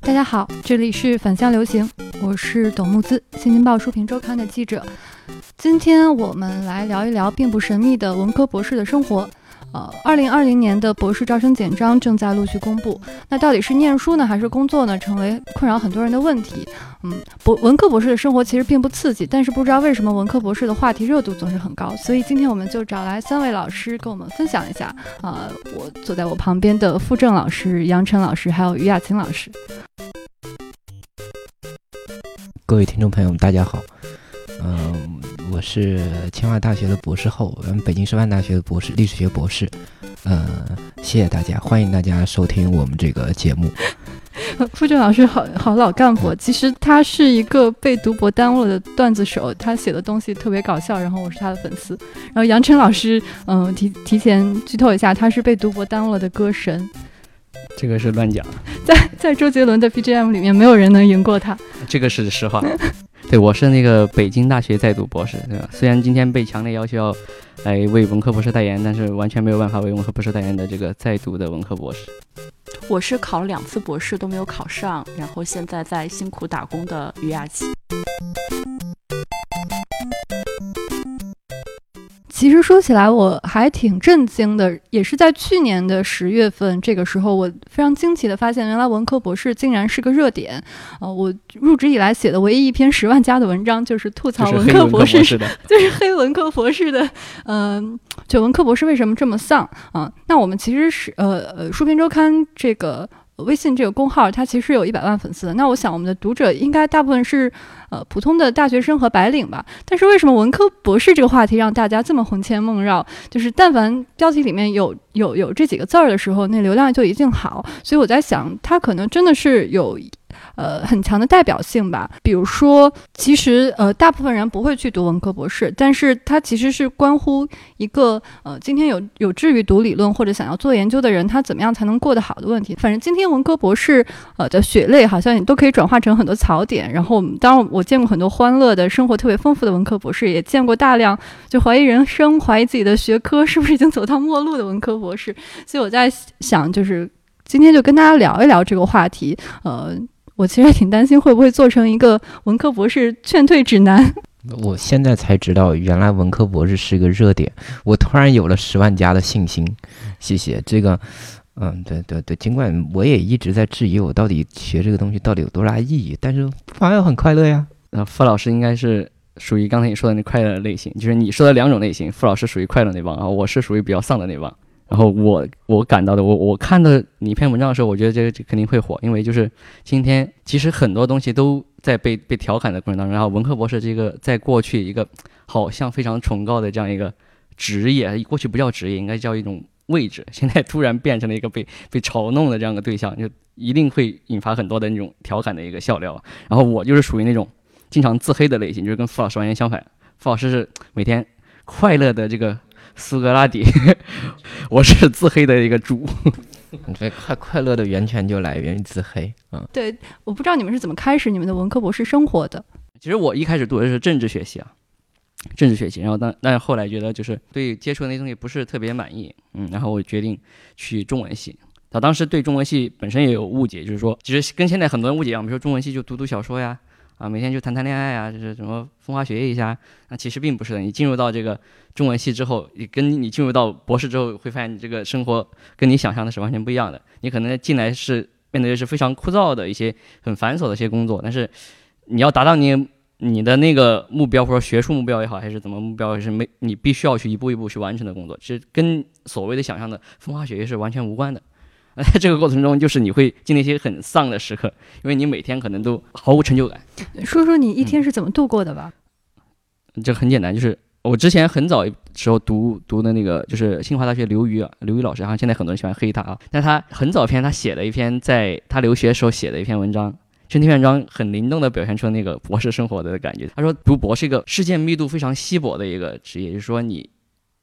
大家好，这里是反向流行，我是董木子，新京报书评周刊的记者。今天我们来聊一聊并不神秘的文科博士的生活。呃，二零二零年的博士招生简章正在陆续公布。那到底是念书呢，还是工作呢？成为困扰很多人的问题。嗯，博文科博士的生活其实并不刺激，但是不知道为什么文科博士的话题热度总是很高。所以今天我们就找来三位老师跟我们分享一下。啊，我坐在我旁边的傅正老师、杨晨老师还有于雅琴老师。各位听众朋友们，大家好。嗯。我是清华大学的博士后，嗯，北京师范大学的博士，历史学博士。嗯，谢谢大家，欢迎大家收听我们这个节目。傅正老师好好老干部，其实他是一个被读博耽误了的段子手，他写的东西特别搞笑，然后我是他的粉丝。然后杨晨老师，嗯，提提前剧透一下，他是被读博耽误了的歌神。这个是乱讲，在在周杰伦的 BGM 里面，没有人能赢过他。这个是实话。对，我是那个北京大学在读博士，对吧？虽然今天被强烈要求要来为文科博士代言，但是完全没有办法为文科博士代言的这个在读的文科博士。我是考了两次博士都没有考上，然后现在在辛苦打工的于雅琪。其实说起来，我还挺震惊的，也是在去年的十月份，这个时候我非常惊奇的发现，原来文科博士竟然是个热点。呃，我入职以来写的唯一一篇十万加的文章，就是吐槽文科博士，就是黑文科博士的，嗯，就文科博士为什么这么丧啊？那我们其实是呃呃，书评周刊这个。微信这个公号，它其实有一百万粉丝。那我想，我们的读者应该大部分是呃普通的大学生和白领吧。但是为什么文科博士这个话题让大家这么魂牵梦绕？就是但凡标题里面有有有这几个字儿的时候，那流量就一定好。所以我在想，它可能真的是有。呃，很强的代表性吧。比如说，其实呃，大部分人不会去读文科博士，但是它其实是关乎一个呃，今天有有志于读理论或者想要做研究的人，他怎么样才能过得好的问题。反正今天文科博士呃的血泪好像也都可以转化成很多槽点。然后，当然我见过很多欢乐的生活特别丰富的文科博士，也见过大量就怀疑人生、怀疑自己的学科是不是已经走到末路的文科博士。所以我在想，就是今天就跟大家聊一聊这个话题，呃。我其实挺担心，会不会做成一个文科博士劝退指南？我现在才知道，原来文科博士是一个热点，我突然有了十万加的信心。谢谢这个，嗯，对对对，尽管我也一直在质疑，我到底学这个东西到底有多大意义，但是反而很快乐呀。那傅老师应该是属于刚才你说的那快乐类型，就是你说的两种类型，傅老师属于快乐那帮啊，我是属于比较丧的那帮。然后我我感到的，我我看到你一篇文章的时候，我觉得这个这肯定会火，因为就是今天其实很多东西都在被被调侃的过程当中。然后文科博士这个在过去一个好像非常崇高的这样一个职业，过去不叫职业，应该叫一种位置，现在突然变成了一个被被嘲弄的这样的对象，就一定会引发很多的那种调侃的一个笑料。然后我就是属于那种经常自黑的类型，就是跟傅老师完全相反。傅老师是每天快乐的这个。苏格拉底，我是自黑的一个猪。这快快乐的源泉就来源于自黑。嗯，对，我不知道你们是怎么开始你们的文科博士生活的。其实我一开始读的是政治学系啊，政治学系。然后但但是后来觉得就是对接触的那些东西不是特别满意，嗯，然后我决定去中文系。他当时对中文系本身也有误解，就是说其实跟现在很多人误解一样，比如说中文系就读读小说呀。啊，每天就谈谈恋爱啊，就是什么风花雪月一下。那其实并不是的。你进入到这个中文系之后，你跟你进入到博士之后，会发现你这个生活跟你想象的是完全不一样的。你可能进来是面对的是非常枯燥的一些很繁琐的一些工作，但是你要达到你你的那个目标，或者学术目标也好，还是怎么目标，是没你必须要去一步一步去完成的工作，其实跟所谓的想象的风花雪月是完全无关的。在这个过程中，就是你会经历一些很丧的时刻，因为你每天可能都毫无成就感。说说你一天是怎么度过的吧？这很简单，就是我之前很早时候读读的那个，就是清华大学刘瑜啊，刘瑜老师，好像现在很多人喜欢黑他啊。但他很早篇他写了一篇，在他留学时候写的一篇文章，这篇文章很灵动地表现出那个博士生活的感觉。他说，读博是一个事件密度非常稀薄的一个职业，就是说你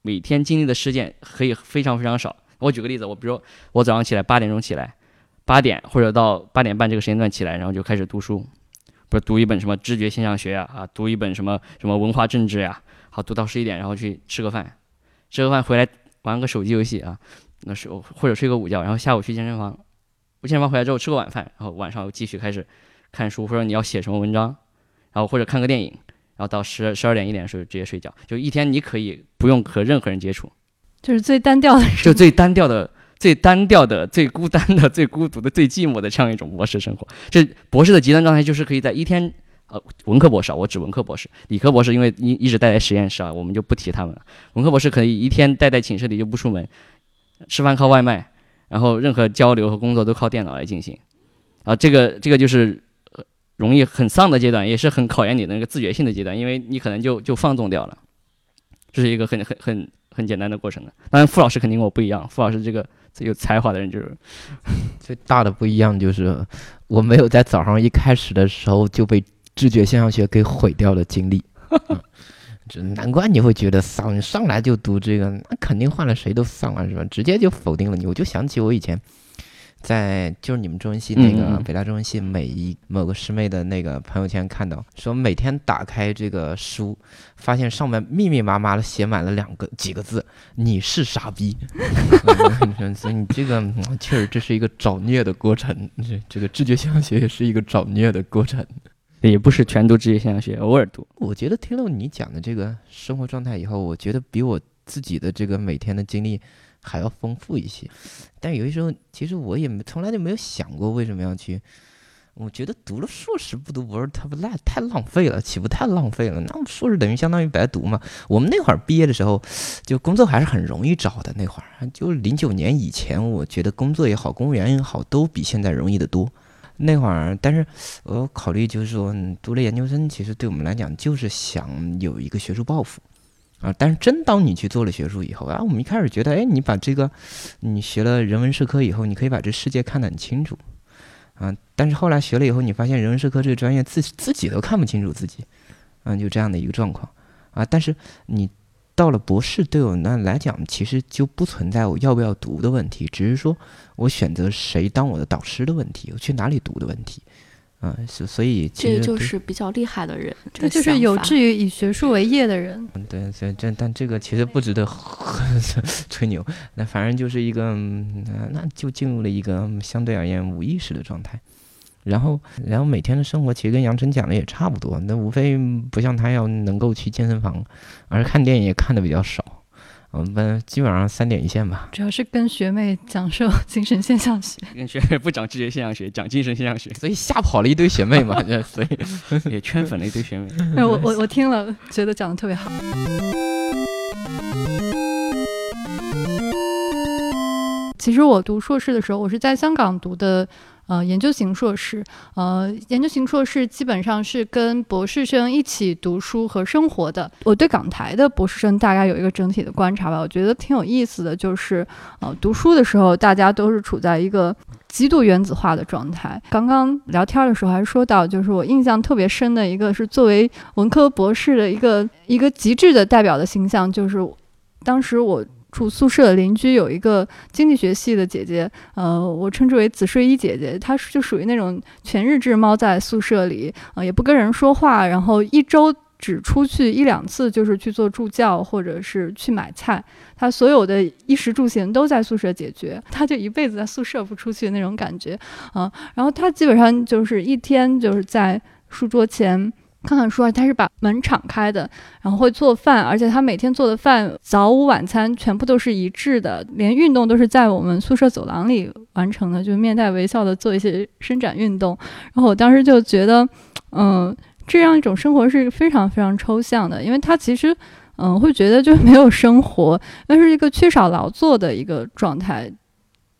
每天经历的事件可以非常非常少。我举个例子，我比如我早上起来八点钟起来，八点或者到八点半这个时间段起来，然后就开始读书，不是读一本什么知觉现象学呀，啊，读一本什么什么文化政治呀，好读到十一点，然后去吃个饭，吃个饭回来玩个手机游戏啊，那时候或者睡个午觉，然后下午去健身房，我健身房回来之后吃个晚饭，然后晚上继续开始看书，或者你要写什么文章，然后或者看个电影，然后到十十二点一点的时候直接睡觉，就一天你可以不用和任何人接触，就是最单调的 就最单调的、最单调的、最孤单的、最孤独的、最寂寞的这样一种博士生活。这博士的极端状态就是可以在一天，呃，文科博士啊，我指文科博士，理科博士因为一一直待在实验室啊，我们就不提他们了。文科博士可以一天待在寝室里就不出门，吃饭靠外卖，然后任何交流和工作都靠电脑来进行，啊，这个这个就是。容易很丧的阶段，也是很考验你的那个自觉性的阶段，因为你可能就就放纵掉了，这是一个很很很很简单的过程的。当然，傅老师肯定跟我不一样，傅老师这个最 有才华的人就是 最大的不一样就是，我没有在早上一开始的时候就被知觉现象学给毁掉的经历。嗯这难怪你会觉得丧，你上来就读这个，那肯定换了谁都丧啊，是吧？直接就否定了你。我就想起我以前在就是你们中文系那个北大中文系每一某个师妹的那个朋友圈看到，说每天打开这个书，发现上面密密麻麻的写满了两个几个字：“你是傻逼。”嗯 所以你这个嗯确实这是一个找虐的过程，这这个知觉现象学也是一个找虐的过程。也不是全读知觉现象学，偶尔读。我觉得听了你讲的这个生活状态以后，我觉得比我自己的这个每天的经历还要丰富一些。但有些时候，其实我也从来就没有想过为什么要去。我觉得读了硕士不读博士，太不浪太浪费了，岂不太浪费了？那硕士等于相当于白读嘛。我们那会儿毕业的时候，就工作还是很容易找的。那会儿就零九年以前，我觉得工作也好，公务员也好，都比现在容易得多。那会儿，但是我考虑就是说，读了研究生，其实对我们来讲就是想有一个学术抱负啊。但是真当你去做了学术以后啊，我们一开始觉得，哎，你把这个你学了人文社科以后，你可以把这世界看得很清楚啊。但是后来学了以后，你发现人文社科这个专业自自己都看不清楚自己，啊，就这样的一个状况啊。但是你到了博士，对我那来讲，其实就不存在我要不要读的问题，只是说我选择谁当我的导师的问题，我去哪里读的问题。啊，所所以其这就是比较厉害的人，这就是有志于以学术为业的人。嗯对，所以这但这个其实不值得吹 牛，那反正就是一个，嗯那那就进入了一个嗯相对而言无意识的状态。然后，然后每天的生活其实跟杨晨讲的也差不多，那无非不像他要能够去健身房，而看电影也看的比较少，我们班基本上三点一线吧。主要是跟学妹讲授精神现象学，跟学妹不讲知觉现象学，讲精神现象学，所以吓跑了一堆学妹嘛，这所以 也圈粉了一堆学妹。哎，我我我听了，觉得讲的特别好。其实我读硕士的时候，我是在香港读的，呃，研究型硕士。呃，研究型硕士基本上是跟博士生一起读书和生活的。我对港台的博士生大概有一个整体的观察吧，我觉得挺有意思的，就是呃，读书的时候大家都是处在一个极度原子化的状态。刚刚聊天的时候还说到，就是我印象特别深的一个是作为文科博士的一个一个极致的代表的形象，就是当时我住宿舍的邻居有一个经济学系的姐姐，呃，我称之为紫睡衣姐姐，她就属于那种全日制猫在宿舍里，呃，也不跟人说话，然后一周只出去一两次，就是去做助教或者是去买菜，她所有的衣食住行都在宿舍解决，她就一辈子在宿舍不出去那种感觉，啊、然后她基本上就是一天就是在书桌前。看看书，他是把门敞开的，然后会做饭，而且他每天做的饭早午晚餐全部都是一致的，连运动都是在我们宿舍走廊里完成的，就面带微笑的做一些伸展运动。然后我当时就觉得，嗯、这样一种生活是非常非常抽象的，因为他其实，嗯、会觉得就没有生活，那是一个缺少劳作的一个状态，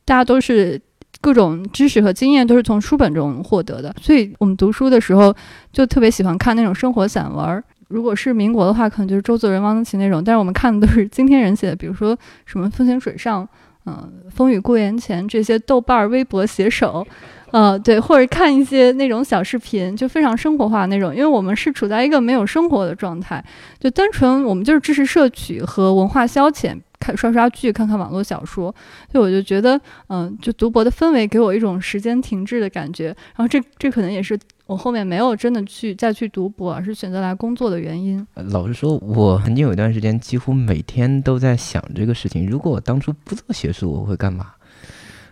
大家都是。各种知识和经验都是从书本中获得的，所以我们读书的时候就特别喜欢看那种生活散文儿。如果是民国的话，可能就是周作人、汪曾祺那种，但是我们看的都是今天人写的，比如说什么“风行水上”、嗯、风雨过眼前”这些豆瓣儿、微博写手，呃，对，或者看一些那种小视频，就非常生活化那种。因为我们是处在一个没有生活的状态，就单纯我们就是知识摄取和文化消遣，看刷刷剧、看看网络小说。所以我就觉得，嗯、就读博的氛围给我一种时间停滞的感觉。然后这这可能也是我后面没有真的去再去读博，而是选择来工作的原因。老实说，我曾经有一段时间几乎每天都在想这个事情：如果我当初不做学术，我会干嘛？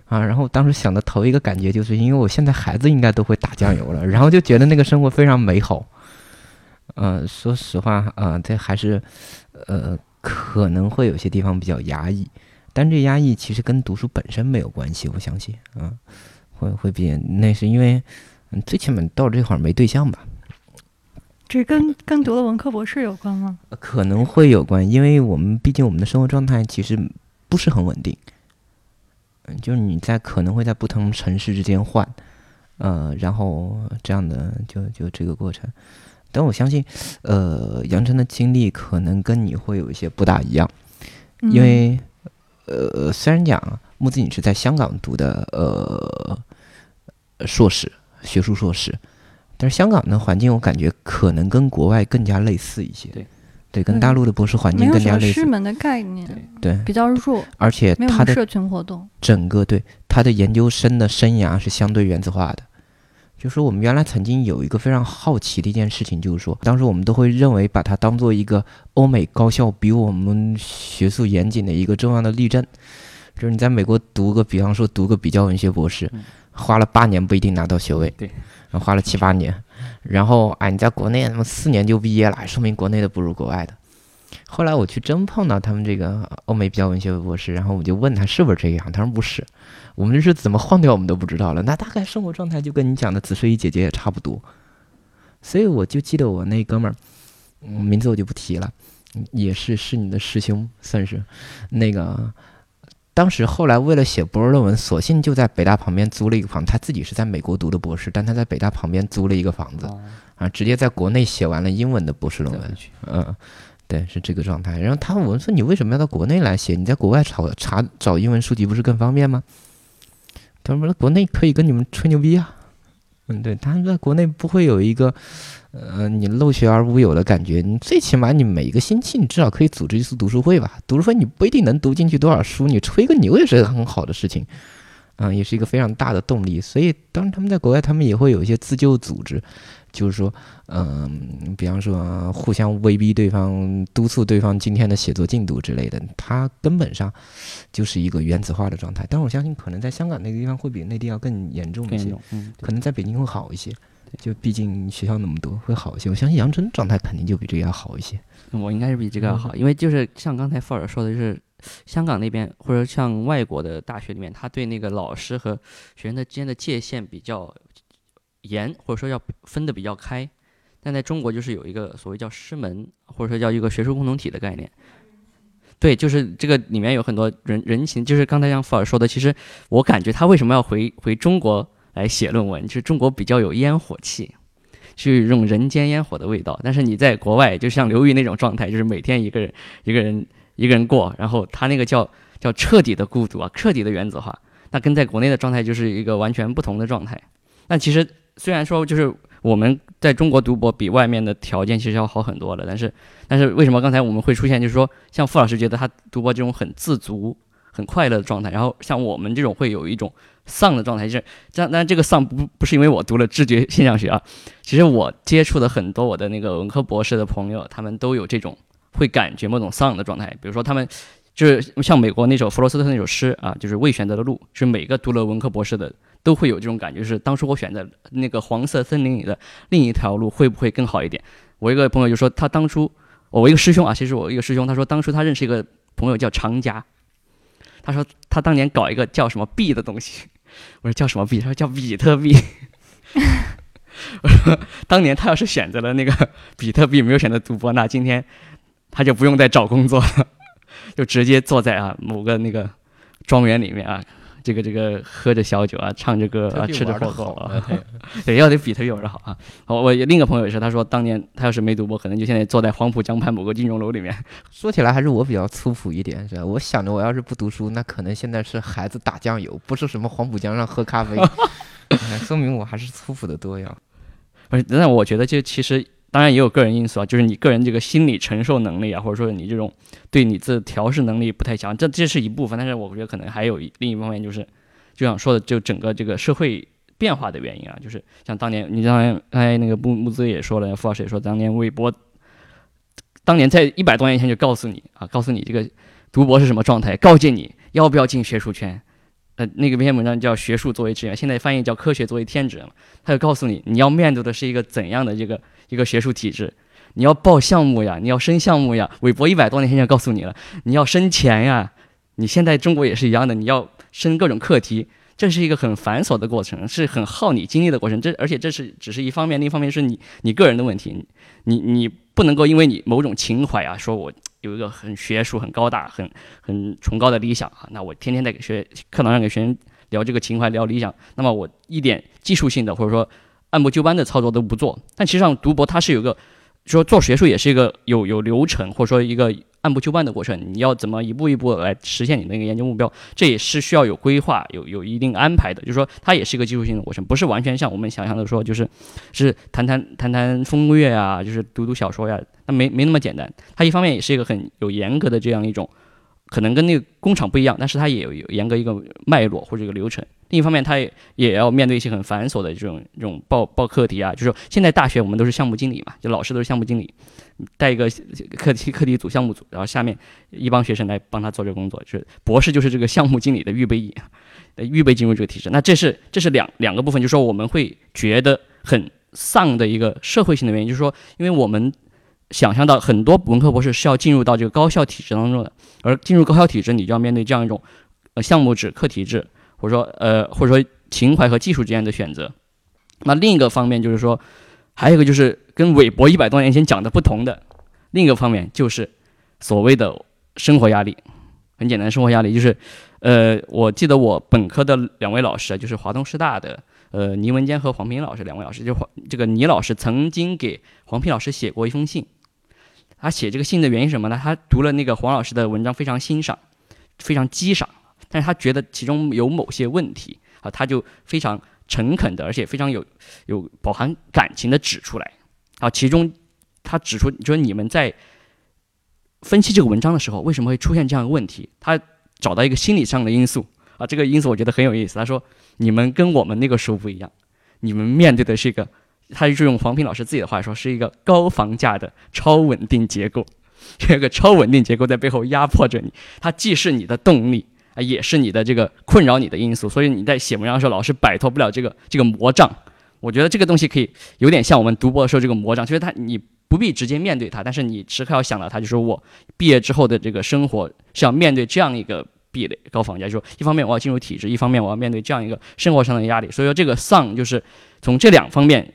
啊，然后当时想的头一个感觉就是，因为我现在孩子应该都会打酱油了，然后就觉得那个生活非常美好。呃，说实话啊、这还是呃可能会有些地方比较压抑，但这压抑其实跟读书本身没有关系，我相信啊、会会比那是因为嗯最起码到这会儿没对象吧，这跟跟读了文科博士有关吗？可能会有关，因为我们毕竟我们的生活状态其实不是很稳定，嗯，就是你在可能会在不同城市之间换，呃，然后这样的就就这个过程。但我相信，呃，杨晨的经历可能跟你会有一些不大一样，嗯因为，呃，虽然讲木子你是在香港读的，呃，硕士学术硕士，但是香港的环境我感觉可能跟国外更加类似一些，对，对，跟大陆的博士环境更加类似，师门的概念，对，比较弱，而且他的没有社群活动。整个对他的研究生的生涯是相对原子化的。就是我们原来曾经有一个非常好奇的一件事情，就是说，当时我们都会认为把它当做一个欧美高校比我们学术严谨的一个重要的例证。就是你在美国读个，比方说读个比较文学博士，花了八年不一定拿到学位，对，然后花了七八年，然后哎，你在国内那么四年就毕业了，说明国内的不如国外的。后来我去真碰到他们这个欧美比较文学博士，然后我就问他是不是这样，他说不是，我们这是怎么晃掉我们都不知道了。那大概生活状态就跟你讲的紫睡衣姐姐也差不多。所以我就记得我那哥们儿，嗯，名字我就不提了，嗯也是是你的师兄，算是那个。当时后来为了写博士论文，索性就在北大旁边租了一个房。他自己是在美国读的博士，但他在北大旁边租了一个房子哦啊，直接在国内写完了英文的博士论文嗯，对，是这个状态。然后他我们说：“你为什么要到国内来写？你在国外查查找英文书籍不是更方便吗？”他说：“国内可以跟你们吹牛逼啊。”嗯，对，他在国内不会有一个，呃，你漏学而无有的感觉。你最起码你每个星期你至少可以组织一次读书会吧？读书会你不一定能读进去多少书，你吹个牛也是很好的事情。啊、也是一个非常大的动力。所以，当他们在国外，他们也会有一些自救组织，就是说，嗯、比方说、呃互相威逼对方、督促对方今天的写作进度之类的，它根本上就是一个原子化的状态。但是我相信，可能在香港那个地方会比内地要更严重一些可能在北京会好一些。就毕竟学校那么多，会好一些。我相信杨晨状态肯定就比这个要好一些。我应该是比这个要好，因为就是像刚才富尔说的，就是香港那边或者像外国的大学里面，他对那个老师和学生的之间的界限比较严，或者说要分得比较开。但在中国就是有一个所谓叫师门，或者说叫一个学术共同体的概念。对，就是这个里面有很多人人情，就是刚才像富尔说的，其实我感觉他为什么要回回中国来写论文，就是中国比较有烟火气，是一种人间烟火的味道。但是你在国外，就像刘宇那种状态，就是每天一个人一个人一个人过，然后他那个叫叫彻底的孤独啊，彻底的原子化。那跟在国内的状态就是一个完全不同的状态。那其实虽然说就是我们在中国读博比外面的条件其实要好很多了，但是但是为什么刚才我们会出现就是说，像傅老师觉得他读博这种很自足、很快乐的状态，然后像我们这种会有一种丧的状态，就是这。但这个丧不不是因为我读了知觉现象学啊，其实我接触的很多我的那个文科博士的朋友，他们都有这种会感觉某种丧的状态，比如说他们。就是像美国那首弗罗斯特那首诗啊，就是未选择的路，是每个读了文科博士的都会有这种感觉，是当初我选择那个黄色森林里的另一条路会不会更好一点？我一个朋友就说，他当初我一个师兄啊，其实我一个师兄，他说当初他认识一个朋友叫长家，他说他当年搞一个叫什么币的东西，我说叫什么币？他说叫比特币。我 说当年他要是选择了那个比特币，没有选择赌博，那今天他就不用再找工作了，就直接坐在啊某个那个庄园里面啊，这个这个喝着小酒啊，唱着歌啊，吃着火锅啊，对，要得比特币玩的好啊。好，我另一个朋友也是，他说当年他要是没赌博，可能就现在坐在黄浦江畔某个金融楼里面。说起来还是我比较粗朴一点，是吧？我想着我要是不读书，那可能现在是孩子打酱油，不是什么黄浦江上喝咖啡，哎说明我还是粗朴的多呀。不是，但我觉得就其实当然也有个人因素啊，就是你个人这个心理承受能力啊，或者说你这种对你自调试能力不太强，这这是一部分。但是我觉得可能还有一另一方面就是，就想说的，就整个这个社会变化的原因啊，就是像当年你当年哎那个木木子也说了，傅老师也说，当年微博当年在一百多年前就告诉你啊，告诉你这个读博是什么状态，告诫你要不要进学术圈。呃，那个篇文章叫《学术作为职业》，现在翻译叫《科学作为天职》嘛。他就告诉你，你要面对的是一个怎样的这个一个学术体制，你要报项目呀，你要申项目呀。韦伯一百多年前就告诉你了，你要申钱呀。你现在中国也是一样的，你要申各种课题，这是一个很繁琐的过程，是很耗你精力的过程。这而且这是只是一方面，另一方面是你你个人的问题，你你不能够因为你某种情怀啊，说我有一个很学术、很高大、很很崇高的理想啊，那我天天在给学课堂上给学生聊这个情怀、聊理想，那么我一点技术性的或者说按部就班的操作都不做。但其实上读博它是有个说做学术也是一个有有流程或者说一个。按部就班的过程，你要怎么一步一步来实现你的那个研究目标？这也是需要有规划、有有一定安排的。就是说，它也是一个技术性的过程，不是完全像我们想象的说，就是是谈谈谈谈风月啊，就是读读小说呀，那没没那么简单。它一方面也是一个很有严格的这样一种。可能跟那个工厂不一样，但是它也有有严格一个脉络或者一个流程。另一方面，他也也要面对一些很繁琐的这种这种报报课题啊。就是说，现在大学我们都是项目经理嘛，就老师都是项目经理，带一个课题课题组、项目组，然后下面一帮学生来帮他做这个工作。就是博士就是这个项目经理的预备役，预备进入这个体制。那这是这是两两个部分，就是说我们会觉得很丧的一个社会性的原因，就是说，因为我们。想象到很多文科博士是要进入到这个高校体制当中的，而进入高校体制，你就要面对这样一种，呃，项目制、课题制，或者说，呃，或者说情怀和技术之间的选择。那另一个方面就是说，还有一个就是跟韦伯一百多年前讲的不同的，另一个方面就是所谓的生活压力。很简单，生活压力就是，呃，我记得我本科的两位老师，就是华东师大的。呃，倪文坚和黄平老师两位老师，就黄这个倪老师曾经给黄平老师写过一封信。他写这个信的原因是什么呢？他读了那个黄老师的文章，非常欣赏，非常激赏，但是他觉得其中有某些问题啊，他就非常诚恳的，而且非常有有饱含感情的指出来啊。其中他指出，就是你们在分析这个文章的时候，为什么会出现这样的问题？他找到一个心理上的因素啊，这个因素我觉得很有意思。他说，你们跟我们那个时候不一样，你们面对的是一个。他就用黄平老师自己的话说，是一个高房价的超稳定结构，这个超稳定结构在背后压迫着你，它既是你的动力啊，也是你的这个困扰你的因素。所以你在写文章的时候，老是摆脱不了这个这个魔障。我觉得这个东西可以有点像我们读博的时候这个魔障，就是他你不必直接面对他，但是你时刻要想到他，就是我毕业之后的这个生活是要面对这样一个壁垒，高房价。就说一方面我要进入体制，一方面我要面对这样一个生活上的压力。所以说这个丧就是从这两方面。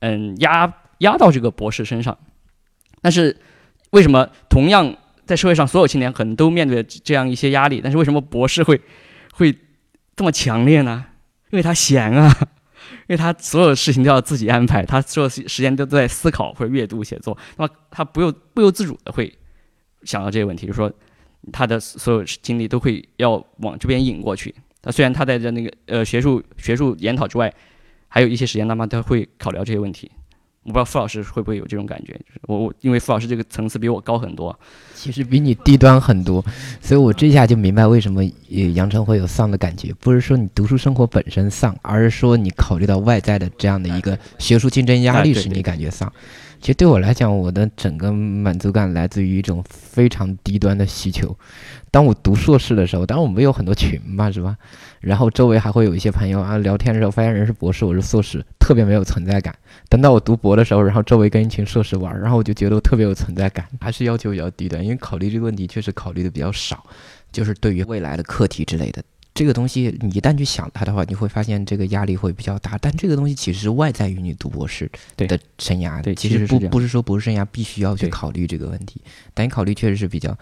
嗯，压压到这个博士身上，但是为什么同样在社会上所有青年可能都面对这样一些压力，但是为什么博士会会这么强烈呢？因为他闲啊，因为他所有事情都要自己安排，他所有时间都在思考或者阅读写作，那么他不由不由自主的会想到这些问题，就是说他的所有精力都会要往这边引过去。他虽然他在这那个呃学术学术研讨之外。还有一些时间，那么他会考虑这些问题。我不知道傅老师会不会有这种感觉，就是我我因为傅老师这个层次比我高很多，其实比你低端很多，所以我这下就明白为什么杨晨会有丧的感觉，不是说你读书生活本身丧，而是说你考虑到外在的这样的一个学术竞争压力使你感觉丧。其实对我来讲，我的整个满足感来自于一种非常低端的需求。当我读硕士的时候，当然我们有很多群嘛，是吧？然后周围还会有一些朋友啊，聊天的时候发现人是博士，我是硕士，特别没有存在感。等到我读博的时候，然后周围跟一群硕士玩，然后我就觉得我特别有存在感。还是要求比较低的，因为考虑这个问题确实考虑的比较少，就是对于未来的课题之类的这个东西，你一旦去想它的话，你会发现这个压力会比较大。但这个东西其实是外在于你读博士的生涯，对，其实不不是说博士生涯必须要去考虑这个问题，但你考虑确实是比较。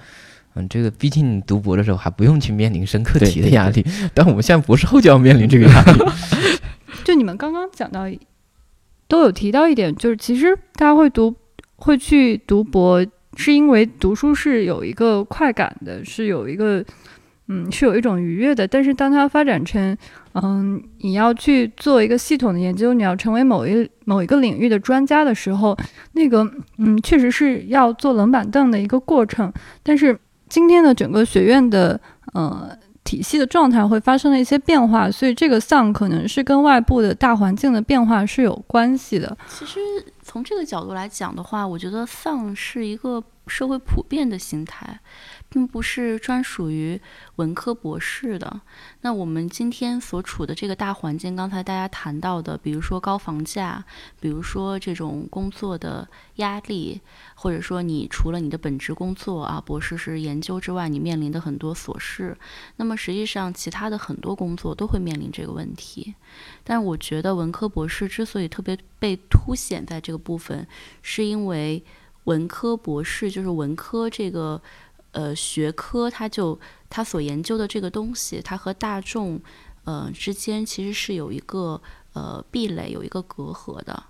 嗯，这个毕竟你读博的时候还不用去面临升课题的压力，但我们现在博士后就要面临这个压力。就你们刚刚讲到，都有提到一点，就是其实大家会读，会去读博，是因为读书是有一个快感的，是有一个，嗯，是有一种愉悦的。但是当它发展成，嗯，你要去做一个系统的研究，你要成为某一某一个领域的专家的时候，那个，嗯，确实是要坐冷板凳的一个过程，但是。今天的整个学院的呃体系的状态会发生了一些变化，所以这个丧可能是跟外部的大环境的变化是有关系的。其实从这个角度来讲的话，我觉得丧是一个社会普遍的心态。并不是专属于文科博士的。那我们今天所处的这个大环境，刚才大家谈到的，比如说高房价，比如说这种工作的压力，或者说你除了你的本职工作啊，博士是研究之外，你面临的很多琐事，那么实际上其他的很多工作都会面临这个问题。但我觉得文科博士之所以特别被凸显在这个部分，是因为文科博士就是文科这个呃学科，它就它所研究的这个东西，它和大众呃之间其实是有一个呃壁垒，有一个隔阂的。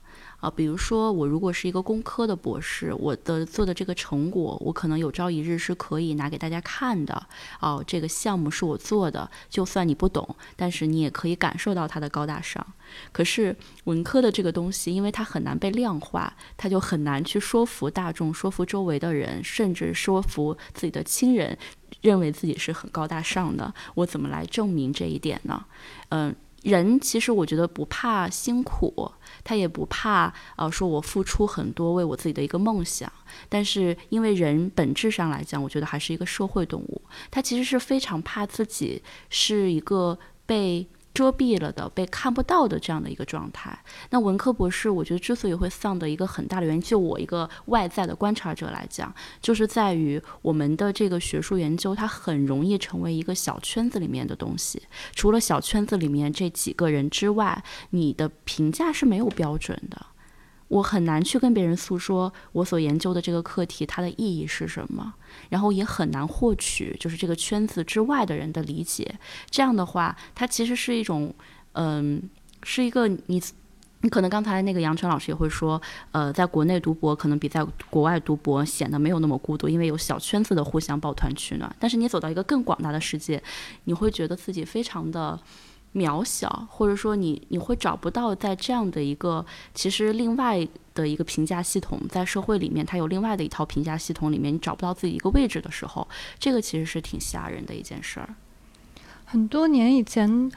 啊，比如说我如果是一个工科的博士，我的做的这个成果，我可能有朝一日是可以拿给大家看的。哦，这个项目是我做的，就算你不懂，但是你也可以感受到它的高大上。可是文科的这个东西，因为它很难被量化，它就很难去说服大众，说服周围的人，甚至说服自己的亲人，认为自己是很高大上的。我怎么来证明这一点呢？嗯。人其实我觉得不怕辛苦，他也不怕呃说我付出很多为我自己的一个梦想，但是因为人本质上来讲，我觉得还是一个社会动物，他其实是非常怕自己是一个被。遮蔽了的、被看不到的这样的一个状态。那文科博士，我觉得之所以会丧的一个很大的原因，就我一个外在的观察者来讲，就是在于我们的这个学术研究，它很容易成为一个小圈子里面的东西。除了小圈子里面这几个人之外，你的评价是没有标准的。我很难去跟别人诉说我所研究的这个课题它的意义是什么，然后也很难获取就是这个圈子之外的人的理解。这样的话，它其实是一种，嗯，是一个你你可能刚才那个杨晨老师也会说，呃，在国内读博可能比在国外读博显得没有那么孤独，因为有小圈子的互相抱团取暖。但是你走到一个更广大的世界，你会觉得自己非常的。渺小，或者说你你会找不到在这样的一个其实另外的一个评价系统，在社会里面它有另外的一套评价系统里面，你找不到自己一个位置的时候，这个其实是挺吓人的一件事儿。很多年以前，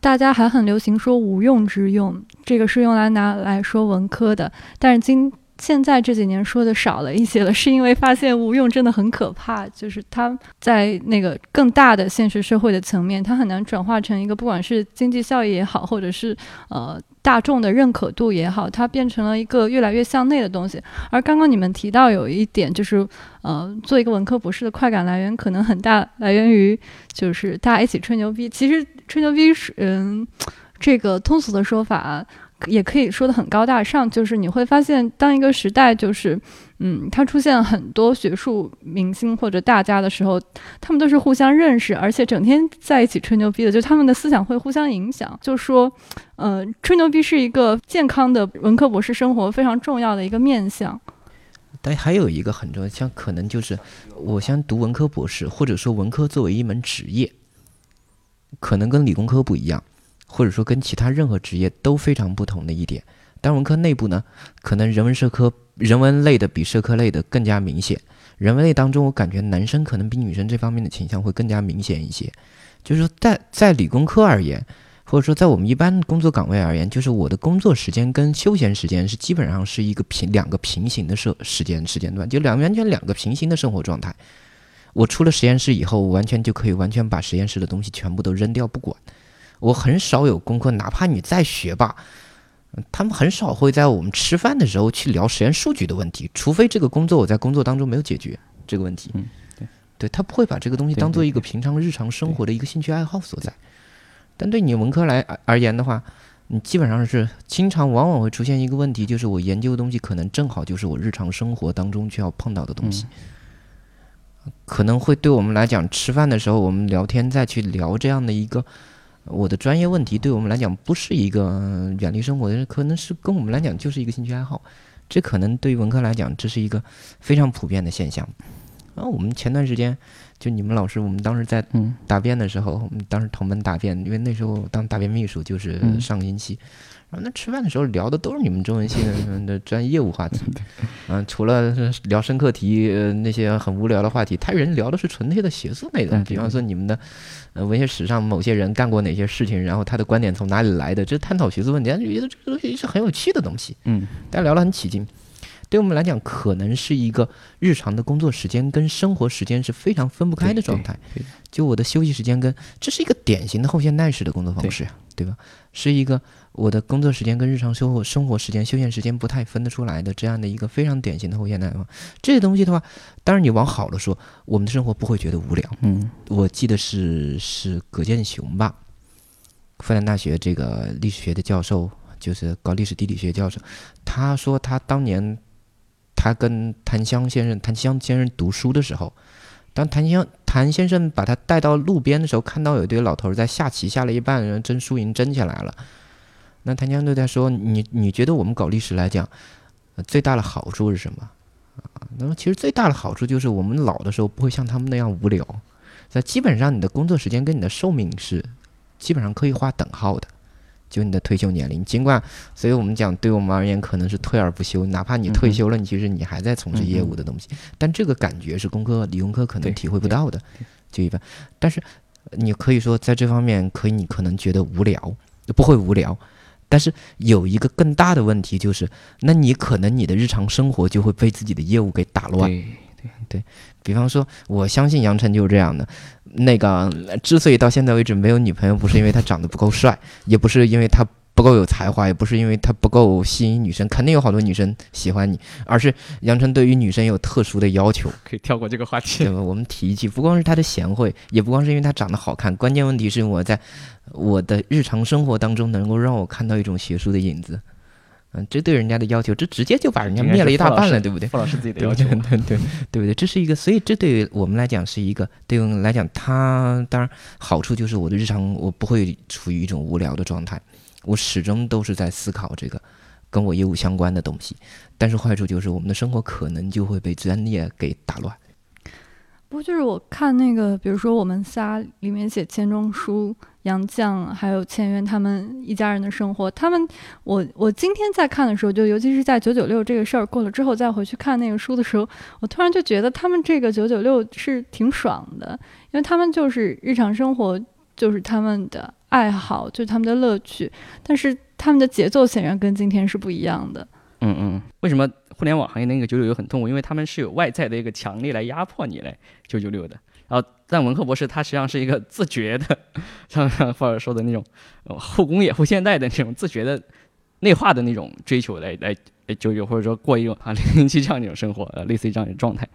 大家还很流行说“无用之用”，这个是用来拿来说文科的，但是今现在这几年说的少了一些了，是因为发现无用真的很可怕，就是它在那个更大的现实社会的层面，它很难转化成一个不管是经济效益也好，或者是呃大众的认可度也好，它变成了一个越来越向内的东西。而刚刚你们提到有一点，就是呃做一个文科博士的快感来源可能很大，来源于就是大家一起吹牛逼。其实吹牛逼是嗯这个通俗的说法。也可以说的很高大上，就是你会发现，当一个时代就是，嗯，它出现很多学术明星或者大家的时候，他们都是互相认识，而且整天在一起吹牛逼的，就他们的思想会互相影响。就说，呃，吹牛逼是一个健康的文科博士生活非常重要的一个面向。但还有一个很重要，像可能就是，我想读文科博士，或者说文科作为一门职业，可能跟理工科不一样。或者说跟其他任何职业都非常不同的一点，但文科内部呢，可能人文社科、人文类的比社科类的更加明显。人文类当中，我感觉男生可能比女生这方面的倾向会更加明显一些。就是说，在在理工科而言，或者说在我们一般工作岗位而言，就是我的工作时间跟休闲时间是基本上是一个平两个平行的社时间时间段，就两完全两个平行的生活状态。我出了实验室以后，我完全就可以完全把实验室的东西全部都扔掉不管。我很少有功课，哪怕你再学霸，他们很少会在我们吃饭的时候去聊实验数据的问题，除非这个工作我在工作当中没有解决这个问题。嗯，对，对他不会把这个东西当做一个平常日常生活的一个兴趣爱好所在。但对你文科来而言的话，你基本上是经常往往会出现一个问题，就是我研究的东西可能正好就是我日常生活当中需要碰到的东西，可能会对我们来讲，吃饭的时候我们聊天再去聊这样的一个。我的专业问题对我们来讲不是一个远离生活的，可能是跟我们来讲就是一个兴趣爱好。这可能对于文科来讲，这是一个非常普遍的现象。然后我们前段时间就你们老师，我们当时在答辩的时候，我们当时同门答辩，因为那时候当答辩秘书就是上个星期。然后那吃饭的时候聊的都是你们中文系的的专业业务话题，嗯，除了聊深刻题那些很无聊的话题，他人聊的是纯粹的学术内容，比方说你们的呃文学史上某些人干过哪些事情，然后他的观点从哪里来的，这探讨学术问题，觉得这个东西是很有趣的东西，嗯，大家聊得很起劲。对我们来讲，可能是一个日常的工作时间跟生活时间是非常分不开的状态。就我的休息时间跟这是一个典型的后现代式的工作方式呀，对吧？是一个我的工作时间跟日常生活生活时间、休闲时间不太分得出来的这样的一个非常典型的后现代化。这些东西的话，当然你往好了说，我们的生活不会觉得无聊。嗯我记得是是葛剑雄吧，复旦大学这个历史学的教授，就是搞历史地理学教授，他说他当年他跟谭湘先生谭湘先生读书的时候，当谭湘谭先生把他带到路边的时候，看到有一堆老头儿在下棋，下了一半，然后争输赢争起来了。那谭江对他说：“你你觉得我们搞历史来讲，呃最大的好处是什么？啊，那么其实最大的好处就是我们老的时候不会像他们那样无聊。那基本上你的工作时间跟你的寿命是基本上可以划等号的，就你的退休年龄。尽管，所以我们讲对我们而言可能是退而不休，哪怕你退休了，你其实你还在从事业务的东西，但这个感觉是工科理工科可能体会不到的，就一般。但是你可以说在这方面可以，你可能觉得无聊，不会无聊。但是有一个更大的问题就是，那你可能你的日常生活就会被自己的业务给打乱。对，比方说，我相信杨晨就是这样的。那个呃之所以到现在为止没有女朋友，不是因为他长得不够帅，也不是因为他不够有才华，也不是因为他不够吸引女生，肯定有好多女生喜欢你，而是杨晨对于女生有特殊的要求。可以跳过这个话题对。吧？我们提一句，不光是他的贤惠，也不光是因为他长得好看，关键问题是我在我的日常生活当中能够让我看到一种学术的影子。嗯，这对人家的要求，这直接就把人家灭了一大半了，对不对？傅老师自己的 要求对？对对对不对？这是一个，所以这对于我们来讲是一个，对我们来讲，它当然好处就是我的日常我不会处于一种无聊的状态，我始终都是在思考这个跟我业务相关的东西。但是坏处就是我们的生活可能就会被专业给打乱。不就是我看那个，比如说我们仨里面写钱钟书、杨绛还有钱渊他们一家人的生活，他们我我今天在看的时候，就尤其是在九九六这个事儿过了之后，再回去看那个书的时候，我突然就觉得他们这个九九六是挺爽的，因为他们就是日常生活就是他们的爱好，就是他们的乐趣，但是他们的节奏显然跟今天是不一样的。嗯嗯，为什么互联网行业那个九九六很痛苦？因为他们是有外在的一个强力来压迫你来九九六的。然后，但文科博士他实际上是一个自觉的，像像傅老师说的那种呃后工业、后现代的那种自觉的内化的那种追求来来来九九，或者说过一种啊 零零七这样一种生活，呃，类似于这样一种状态。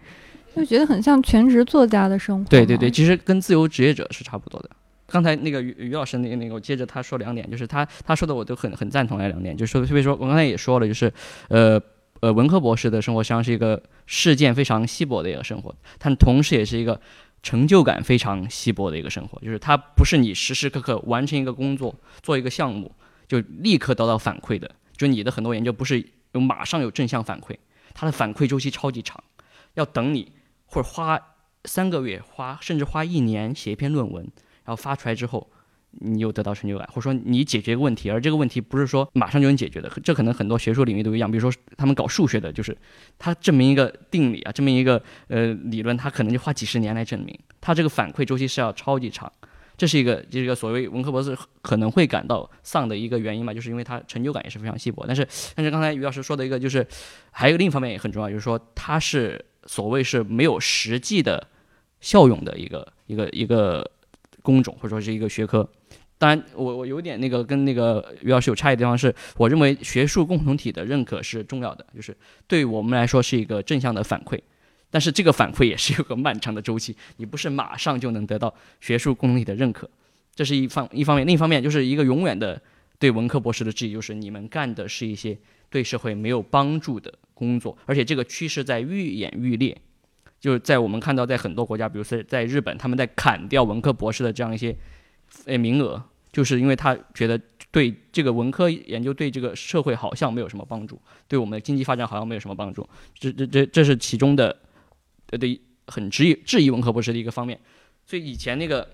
就觉得很像全职作家的生活。对对对，，其实跟自由职业者是差不多的。刚才那个于于老师那个那个，我接着他说两点，就是他他说的我都很很赞同那两点，就是说，特别说我刚才也说了，就是呃呃文科博士的生活实际上是一个事件非常稀薄的一个生活，但同时也是一个成就感非常稀薄的一个生活，就是它不是你时时刻刻完成一个工作做一个项目就立刻得到反馈的，就你的很多研究不是有马上有正向反馈，它的反馈周期超级长，要等你或者花三个月，花甚至花一年写一篇论文，然后发出来之后，你又得到成就感，或者说你解决一个问题，而这个问题不是说马上就能解决的，这可能很多学术领域都一样。比如说他们搞数学的，就是他证明一个定理啊，证明一个呃理论，他可能就花几十年来证明，他这个反馈周期是要超级长。这是一个，这是一个所谓文科博士可能会感到丧的一个原因嘛，就是因为他成就感也是非常稀薄。但是，但是刚才于老师说的一个，就是还有另一方面也很重要，就是说他是所谓是没有实际的效用的一个一个一个工种，或者说是一个学科。当然，我我有点那个跟那个于老师有差异的地方是，我认为学术共同体的认可是重要的，就是对我们来说是一个正向的反馈。但是这个反馈也是有个漫长的周期，你不是马上就能得到学术共同体的认可，这是一方一方面。另一方面就是一个永远的对文科博士的质疑，就是你们干的是一些对社会没有帮助的工作，而且这个趋势在愈演愈烈。就是在我们看到，在很多国家，比如说在日本，他们在砍掉文科博士的这样一些呃名额，就是因为他觉得对这个文科研究对这个社会好像没有什么帮助，对我们的经济发展好像没有什么帮助。这这这这是其中的呃对很质疑质疑文科博士的一个方面。所以以前那个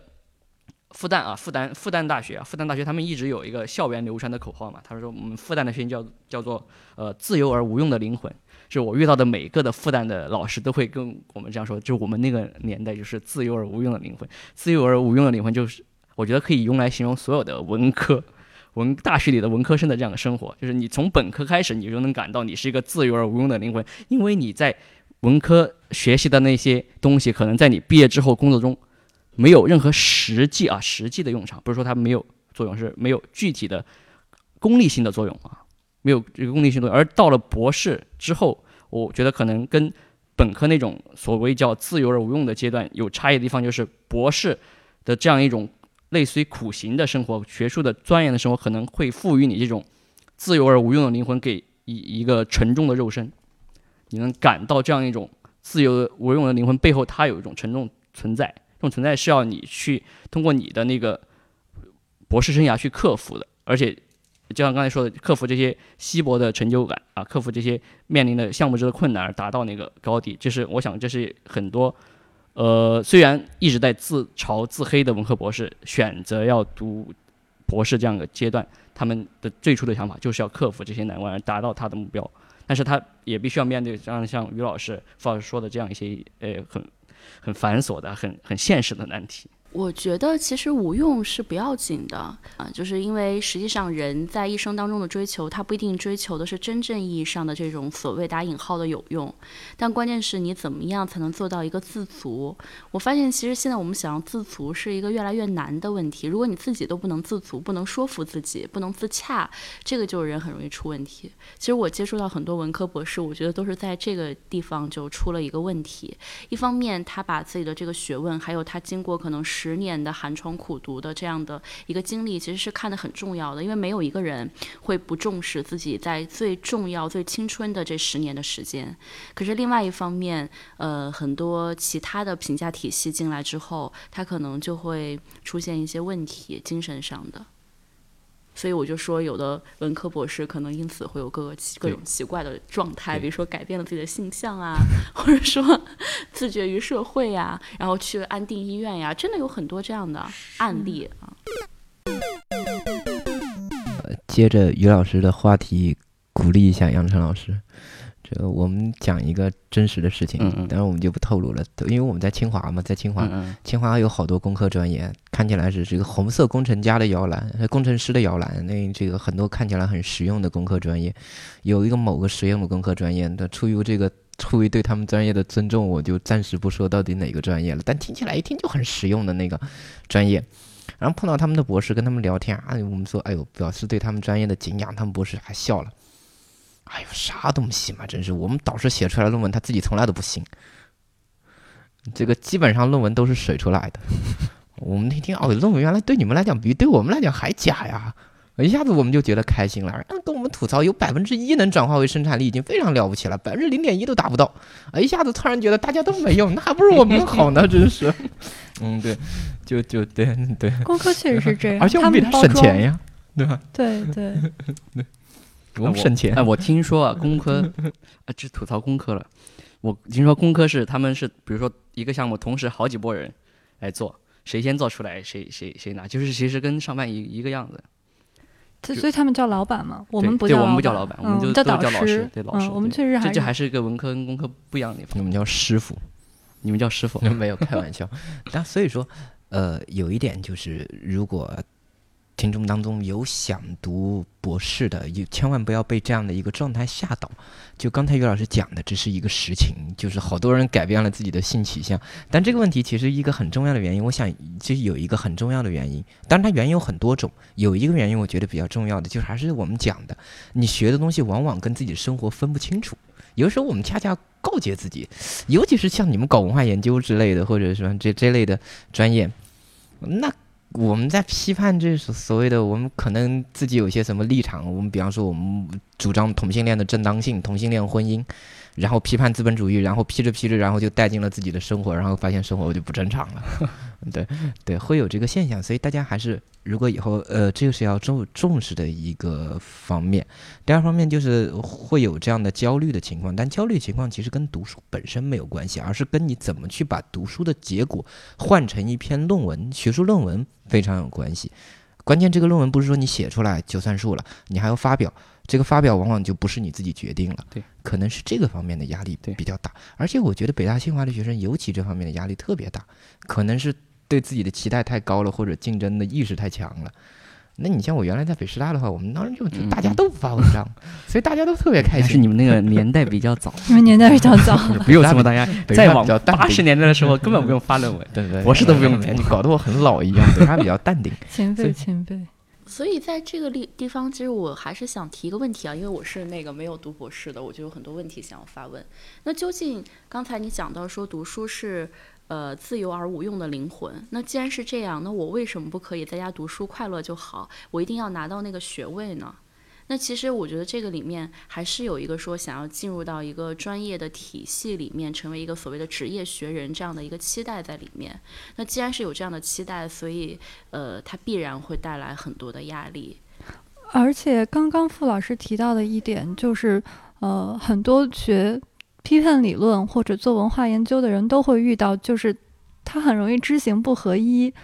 复旦啊，复旦复旦大学啊，复旦大学他们一直有一个校园流传的口号嘛，他说我们复旦的学生叫叫做呃自由而无用的灵魂。就我遇到的每个的复旦的老师都会跟我们这样说，就我们那个年代就是自由而无用的灵魂，自由而无用的灵魂就是我觉得可以用来形容所有的文科文大学里的文科生的这样的生活，就是你从本科开始，你就能感到你是一个自由而无用的灵魂，因为你在文科学习的那些东西，可能在你毕业之后工作中没有任何实际啊实际的用场，不是说它没有作用，是没有具体的功利性的作用啊，没有这个功利性作用。而到了博士之后，我觉得可能跟本科那种所谓叫自由而无用的阶段有差异的地方，就是博士的这样一种类似于苦行的生活、学术的钻研的生活，可能会赋予你这种自由而无用的灵魂，给一一个沉重的肉身。你能感到这样一种自由无用的灵魂背后，它有一种沉重存在，这种存在是要你去通过你的那个博士生涯去克服的，而且就像刚才说的，克服这些稀薄的成就感啊，克服这些面临的项目制的困难，而达到那个高地，这是我想这是很多呃虽然一直在自嘲自黑的文科博士选择要读博士这样的阶段，他们的最初的想法就是要克服这些难关，而达到他的目标。但是他也必须要面对像像于老师、傅老师说的这样一些呃很很繁琐的、很很现实的难题。我觉得其实无用是不要紧的啊，就是因为实际上人在一生当中的追求，他不一定追求的是真正意义上的这种所谓打引号的有用，但关键是你怎么样才能做到一个自足。我发现其实现在我们想要自足是一个越来越难的问题。如果你自己都不能自足，不能说服自己，不能自洽，这个就是人很容易出问题。其实我接触到很多文科博士，我觉得都是在这个地方就出了一个问题。一方面他把自己的这个学问，还有他经过可能是。十年的寒窗苦读的这样的一个经历，其实是看得很重要的，因为没有一个人会不重视自己在最重要、最青春的这十年的时间。可是另外一方面，呃，很多其他的评价体系进来之后，他可能就会出现一些问题，精神上的。所以我就说，有的文科博士可能因此会有各个奇各种奇怪的状态，比如说改变了自己的性向啊，或者说 自绝于社会呀，然后去安定医院呀，真的有很多这样的案例啊。接着于老师的话题，鼓励一下杨晨老师。这个我们讲一个真实的事情，当然我们就不透露了，因为我们在清华嘛，在清华，嗯清华有好多工科专业，看起来是这个红色工程家的摇篮，工程师的摇篮。那这个很多看起来很实用的工科专业，有一个某个实用的工科专业，那出于这个 出于对他们专业的尊重，我就暂时不说到底哪个专业了。但听起来一听就很实用的那个专业，然后碰到他们的博士，跟他们聊天啊，我们说，哎呦，表示对他们专业的敬仰，他们博士还笑了。哎呦，啥东西嘛，真是！我们导师写出来的论文，他自己从来都不信。这个基本上论文都是水出来的。我们那天哦，论文原来对你们来讲比对我们来讲还假呀！一下子我们就觉得开心了。跟我们吐槽有百分之一能转化为生产力，已经非常了不起了，百分之零点一都达不到。啊一下子突然觉得大家都没用，那还不如我们好呢，真是。嗯，对，就就对对。工科确实是这样，而且我们比他省钱呀，对吧？对对。我们省钱。哎，我听说啊，工科 啊，这吐槽工科了。我听说工科是他们是，比如说一个项目同时好几拨人来做，谁先做出来谁谁谁拿，就是其实跟上班一一个样子。所以他们叫老板嘛，我们不叫。对，我们不叫老板，我们就都叫老师。对老师，我们确实还这这还是一个文科跟工科不一样的地方。我们叫师傅，你们叫师傅？没有开玩笑。那所以说，呃，有一点就是，如果。听众当中有想读博士的，也千万不要被这样的一个状态吓倒。就刚才于老师讲的，这是一个实情，就是好多人改变了自己的性取向。但这个问题其实一个很重要的原因，我想其实有一个很重要的原因，当然它原因有很多种。有一个原因我觉得比较重要的，就是还是我们讲的，你学的东西往往跟自己的生活分不清楚。有时候我们恰恰告诫自己，尤其是像你们搞文化研究之类的，或者说这这类的专业，那。我们在批判这所谓的，我们可能自己有些什么立场。我们比方说，我们主张同性恋的正当性，同性恋婚姻。然后批判资本主义，然后批着批着，然后就带进了自己的生活，然后发现生活就不正常了。对对，会有这个现象，所以大家还是如果以后呃，这个是要重重视的一个方面。第二方面就是会有这样的焦虑的情况，但焦虑情况其实跟读书本身没有关系，而是跟你怎么去把读书的结果换成一篇论文，学术论文非常有关系。关键这个论文不是说你写出来就算数了，你还要发表。这个发表往往就不是你自己决定了，对，可能是这个方面的压力比较大，而且我觉得北大清华的学生尤其这方面的压力特别大，可能是对自己的期待太高了，或者竞争的意识太强了。那你像我原来在北师大的话，我们当时就大家都不发文章，所以大家都特别开还是心。你们那个年代比较早，你们年代比较早，不用这么大家再 往八十年代的时候根本不用发论文。对对，博士都不用哎你搞得我很老一样，对他比较淡定。前辈前辈。所以在这个地地方，其实我还是想提一个问题啊，因为我是那个没有读博士的，我就有很多问题想要发问。那究竟刚才你讲到说读书是呃自由而无用的灵魂，那既然是这样，那我为什么不可以在家读书快乐就好？我一定要拿到那个学位呢？那其实我觉得这个里面还是有一个说想要进入到一个专业的体系里面，成为一个所谓的职业学人这样的一个期待在里面。那既然是有这样的期待，所以呃，它必然会带来很多的压力。而且刚刚傅老师提到的一点就是，呃，很多学批判理论或者做文化研究的人都会遇到，就是他很容易知行不合一。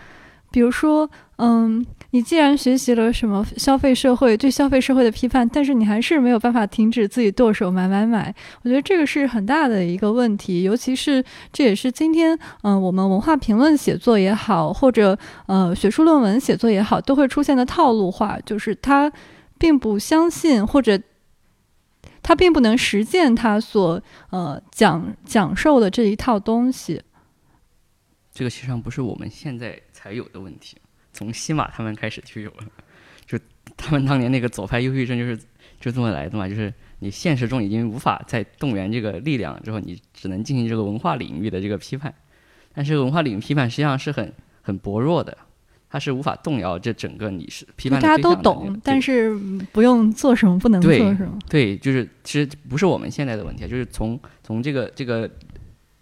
比如说，嗯，你既然学习了什么消费社会对消费社会的批判，但是你还是没有办法停止自己剁手买买买。我觉得这个是很大的一个问题，尤其是这也是今天，嗯、我们文化评论写作也好，或者呃学术论文写作也好，都会出现的套路化，就是他并不相信或者。他并不能实践他所呃讲讲授的这一套东西，这个实际上不是我们现在才有的问题，从西马他们开始就有了，就他们当年那个左派忧郁症就是就这么来的嘛，就是你现实中已经无法再动员这个力量之后，你只能进行这个文化领域的这个批判，但是文化领域批判实际上是很很薄弱的，它是无法动摇这整个你是批判的大家都懂，但是嗯不用做什么，不能做什么。对，就是其实不是我们现在的问题，就是从从这个这个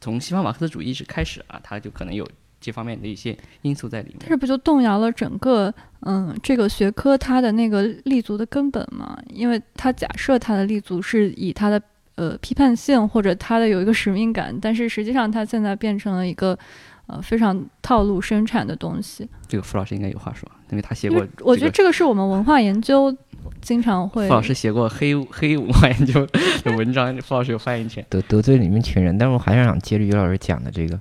从西方马克思主义是开始啊，它就可能有这方面的一些因素在里面。这不就动摇了整个嗯这个学科它的那个立足的根本吗？因为它假设它的立足是以它的呃批判性或者它的有一个使命感，但是实际上它现在变成了一个呃非常套路生产的东西。这个傅老师应该有话说，因为他写因过、为我觉得这个是我们文化研究经常会傅老师写过黑黑文化研究的文章，傅老师有发言权。得得罪你们一群人，但是我还是想接着于老师讲的这个，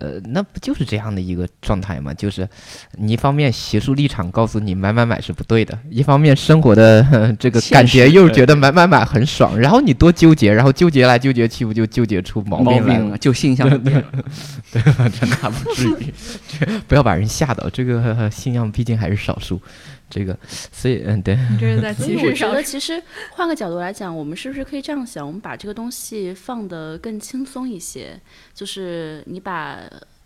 呃，那不就是这样的一个状态吗？就是你一方面学术立场告诉你买买买是不对的，一方面生活的、呃这个感觉又觉得买买买很爽，然后你多纠结，然后纠结来纠结去，不就纠结出毛毛病来了，？就性向变了。这那 不至于，不要把人吓到。这个呃信仰毕竟还是少数，这个所以嗯对，你这是在所以我觉得，其实换个角度来讲，我们是不是可以这样想？我们把这个东西放得更轻松一些，就是你把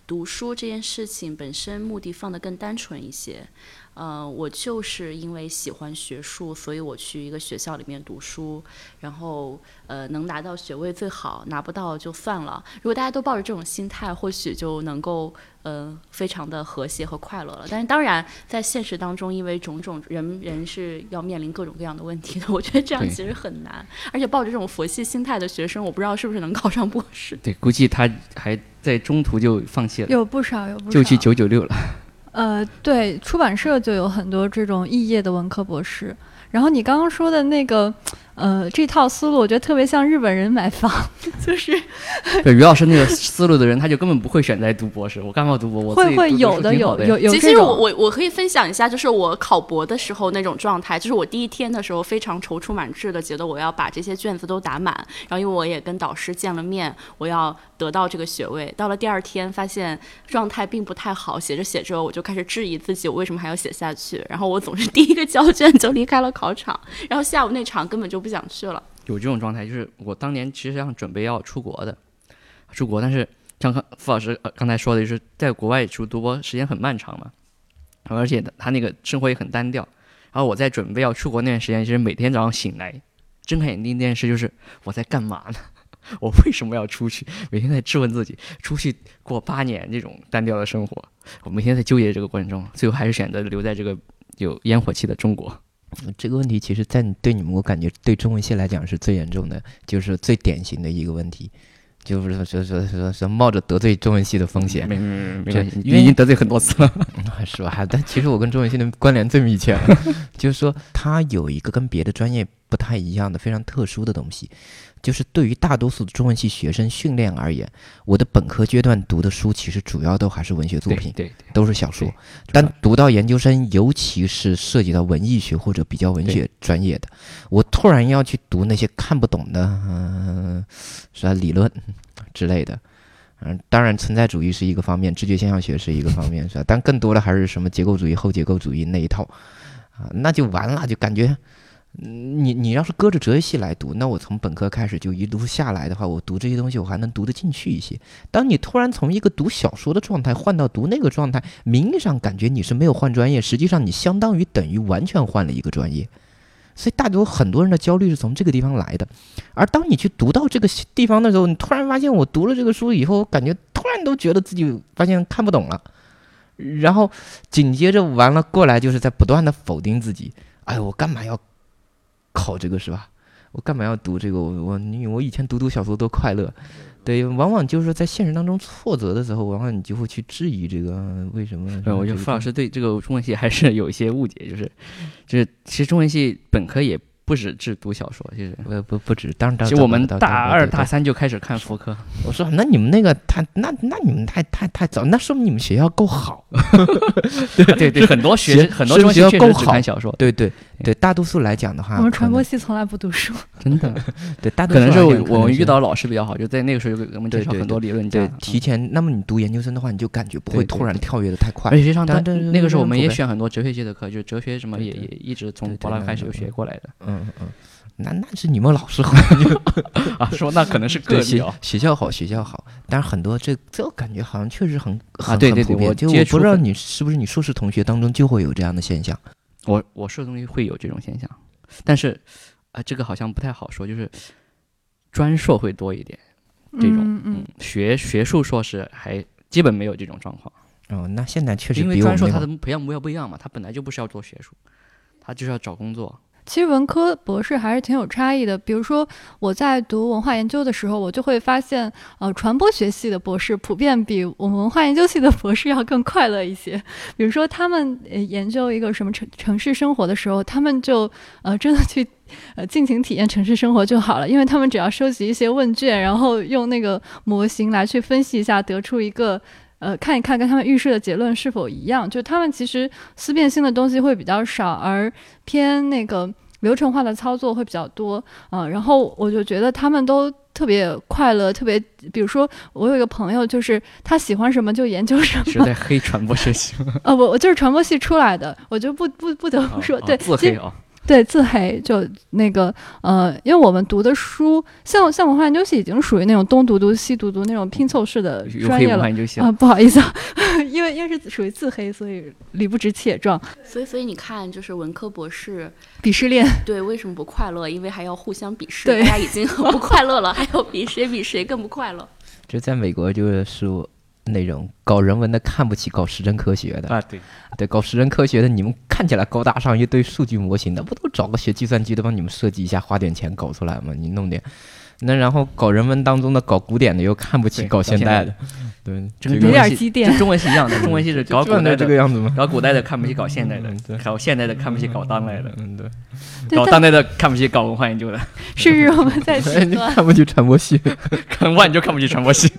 读书这件事情本身目的放得更单纯一些。呃，我就是因为喜欢学术，所以我去一个学校里面读书，然后呃能拿到学位最好，拿不到就算了。如果大家都抱着这种心态，或许就能够呃非常的和谐和快乐了。但是当然，在现实当中，因为种种人人是要面临各种各样的问题的，我觉得这样其实很难。而且抱着这种佛系心态的学生，我不知道是不是能考上博士。对，估计他还在中途就放弃了，有不少有不少，就去九九六了。呃，对，出版社就有很多这种异业的文科博士。然后你刚刚说的那个，呃，这套思路，我觉得特别像日本人买房，就是 对，于老师那个思路的人，他就根本不会选择读博士。我干嘛读博？我会会有的有的有有其实我我我可以分享一下，就是我考博的时候那种状态，就是我第一天的时候非常踌躇满志的，觉得我要把这些卷子都打满，然后因为我也跟导师见了面，我要得到这个学位。到了第二天，发现状态并不太好，写着写着我就开始质疑自己，我为什么还要写下去？然后我总是 第一个交卷就离开了考场，然后下午那场根本就不想去了。有这种状态，就是我当年其实想准备要出国的，出国，但是像刚傅老师刚才说的，就是在国外读读博时间很漫长嘛，而且他那个生活也很单调。然后我在准备要出国那段时间，其实每天早上醒来，睁开眼第一件事就是我在干嘛呢？我为什么要出去？每天在质问自己，出去过八年这种单调的生活，我每天在纠结这个过程中，最后还是选择留在这个有烟火气的中国。这个问题其实，在对你们，我感觉对中文系来讲是最严重的，就是最典型的一个问题，就是说说说说说冒着得罪中文系的风险，没没没没已经得罪很多次了。是吧？但其实我跟中文系的关联最密切了，就是说它有一个跟别的专业不不太一样的、非常特殊的东西。就是对于大多数的中文系学生训练而言，我的本科阶段读的书其实主要都还是文学作品，对对，都是小说。但读到研究生，尤其是涉及到文艺学或者比较文学专业的，我突然要去读那些看不懂的，嗯、是吧？理论之类的。嗯，当然，存在主义是一个方面，知觉现象学是一个方面，是吧？但更多的还是什么结构主义、后结构主义那一套，啊，那就完了，就感觉，嗯你你要是搁着哲学系来读，那我从本科开始就一路下来的话，我读这些东西我还能读得进去一些。当你突然从一个读小说的状态换到读那个状态，名义上感觉你是没有换专业，实际上你相当于等于完全换了一个专业。所以大多很多人的焦虑是从这个地方来的，而当你去读到这个地方的时候，你突然发现我读了这个书以后，感觉突然都觉得自己发现看不懂了，然后紧接着完了过来就是在不断的否定自己，哎，我干嘛要考这个是吧？我干嘛要读这个？我我你我以前读读小说多快乐，对，往往就是在现实当中挫折的时候，往往你就会去质疑这个为什么？对，我觉得这个傅老师对这个中文系还是有一些误解，就是，就是其实中文系本科也不止只读小说，其实。不不不止，当然其实我们大二、大三就开始看福柯，我说那你们那个太那那你们太太太早，那说明你们学校够好。对对对，很多学学很多中文系确实看小说，对对对，大多数来讲的话，我们传播系从来不读书，真的。对大多可能是我们遇到老师比较好，就在那个时候就给我们介绍很多对对对理论家对，提前。那么你读研究生的话，你就感觉不会突然跳跃的太快而。且实际上他当然这那个时候我们也选很多哲学系的课，就是哲学什么也也一直从对对那柏拉开始就学过来的嗯嗯，那那是你们老师好，啊。说那可能是学例哦。学校好，学校好，但是很多这这我感觉好像确实很很对对对很普遍我就我不知道你是不是你硕士同学当中就会有这样的现象。我我说的东西会有这种现象，但是啊、这个好像不太好说，就是专硕会多一点，这种嗯嗯嗯，学学术硕士还基本没有这种状况，哦，那现在确实因为专硕它的培养目标不一样嘛，它本来就不是要做学术，它就是要找工作。其实文科博士还是挺有差异的。比如说我在读文化研究的时候，我就会发现，呃，传播学系的博士普遍比我们文化研究系的博士要更快乐一些。比如说他们研究一个什么城城市生活的时候，他们就呃真的去呃尽情体验城市生活就好了，因为他们只要收集一些问卷，然后用那个模型来去分析一下，得出一个。呃，看一看跟他们预设的结论是否一样，就他们其实思辨性的东西会比较少，而偏那个流程化的操作会比较多，嗯、然后我就觉得他们都特别快乐，特别，比如说我有一个朋友，就是他喜欢什么就研究什么，是在黑传播学习吗？呃，我我就是传播系出来的，我就不不不得不说，对，自黑啊，对自黑就那个呃，因为我们读的书，像像文化研究系已经属于那种东读读西读读那种拼凑式的专业了。啊、不好意思啊，因为因为是属于自黑，所以理不直气也壮，所以，所以你看，就是文科博士鄙视链。对为什么不快乐？因为还要互相鄙视，对大家已经很 不快乐了，还要比谁比谁更不快乐。就在美国就是说那种搞人文的看不起搞实证科学的，啊，对，对，搞实证科学的你们看起来高大上一堆数据模型的，不都找个学计算机的帮你们设计一下，花点钱搞出来吗？你弄点。那然后搞人文当中的搞古典的又看不起搞现代的，对，有点积淀中文是一样的，中文系是搞古代就这个的，样子吗？搞古代的看不起搞现代的搞现代的看不起搞当代的，嗯，对，搞当代的看不起搞文化研究的，是日我们在。看不起传播系，看文化研究看不起传播系。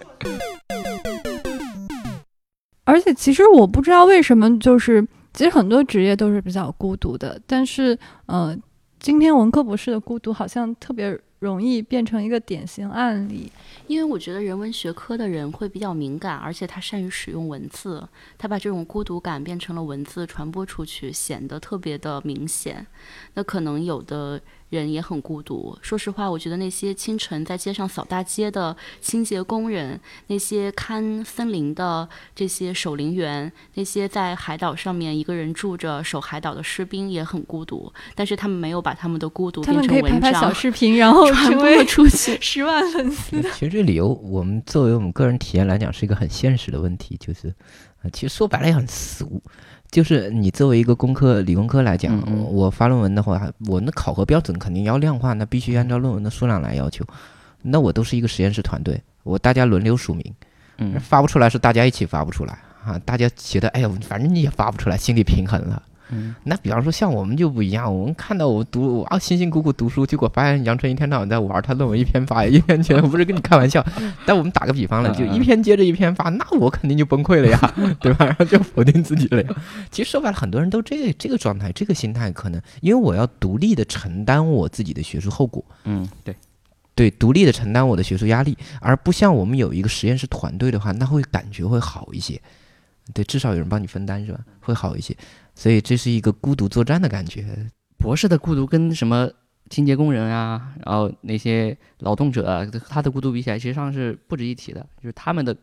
而且其实我不知道为什么，就是其实很多职业都是比较孤独的，但是呃，今天文科博士的孤独好像特别容易变成一个典型案例。因为我觉得人文学科的人会比较敏感，而且他善于使用文字，他把这种孤独感变成了文字传播出去，显得特别的明显。那可能有的人也很孤独。说实话，我觉得那些清晨在街上扫大街的清洁工人，那些看森林的这些守林员，那些在海岛上面一个人住着守海岛的士兵也很孤独，但是他们没有把他们的孤独变成文可以拍拍小章视频，然后 传播出去。十万粉丝。其实这理由，我们作为我们个人体验来讲，是一个很现实的问题，就是，呃其实说白了也很俗，就是你作为一个工科、理工科来讲，嗯嗯我发论文的话，我那考核标准肯定要量化，那必须按照论文的数量来要求。那我都是一个实验室团队，我大家轮流署名，嗯，发不出来是大家一起发不出来啊，大家觉得哎呀，反正你也发不出来，心里平衡了。嗯，那比方说像我们就不一样，我们看到我读啊辛辛苦苦读书，结果发现杨晨一天到晚在玩他论文一篇发一篇接，不是跟你开玩笑。但我们打个比方了，就一篇接着一篇发，那我肯定就崩溃了呀，对吧？然后就否定自己了呀。其实说白了，很多人都这这个状态，这个心态，可能因为我要独立的承担我自己的学术后果。嗯，对。对，独立的承担我的学术压力，而不像我们有一个实验室团队的话，那会感觉会好一些。对，至少有人帮你分担，是吧？会好一些。所以这是一个孤独作战的感觉。博士的孤独跟什么清洁工人啊，然后那些劳动者，他的孤独比起来，实际上是不值一提的。就是他们的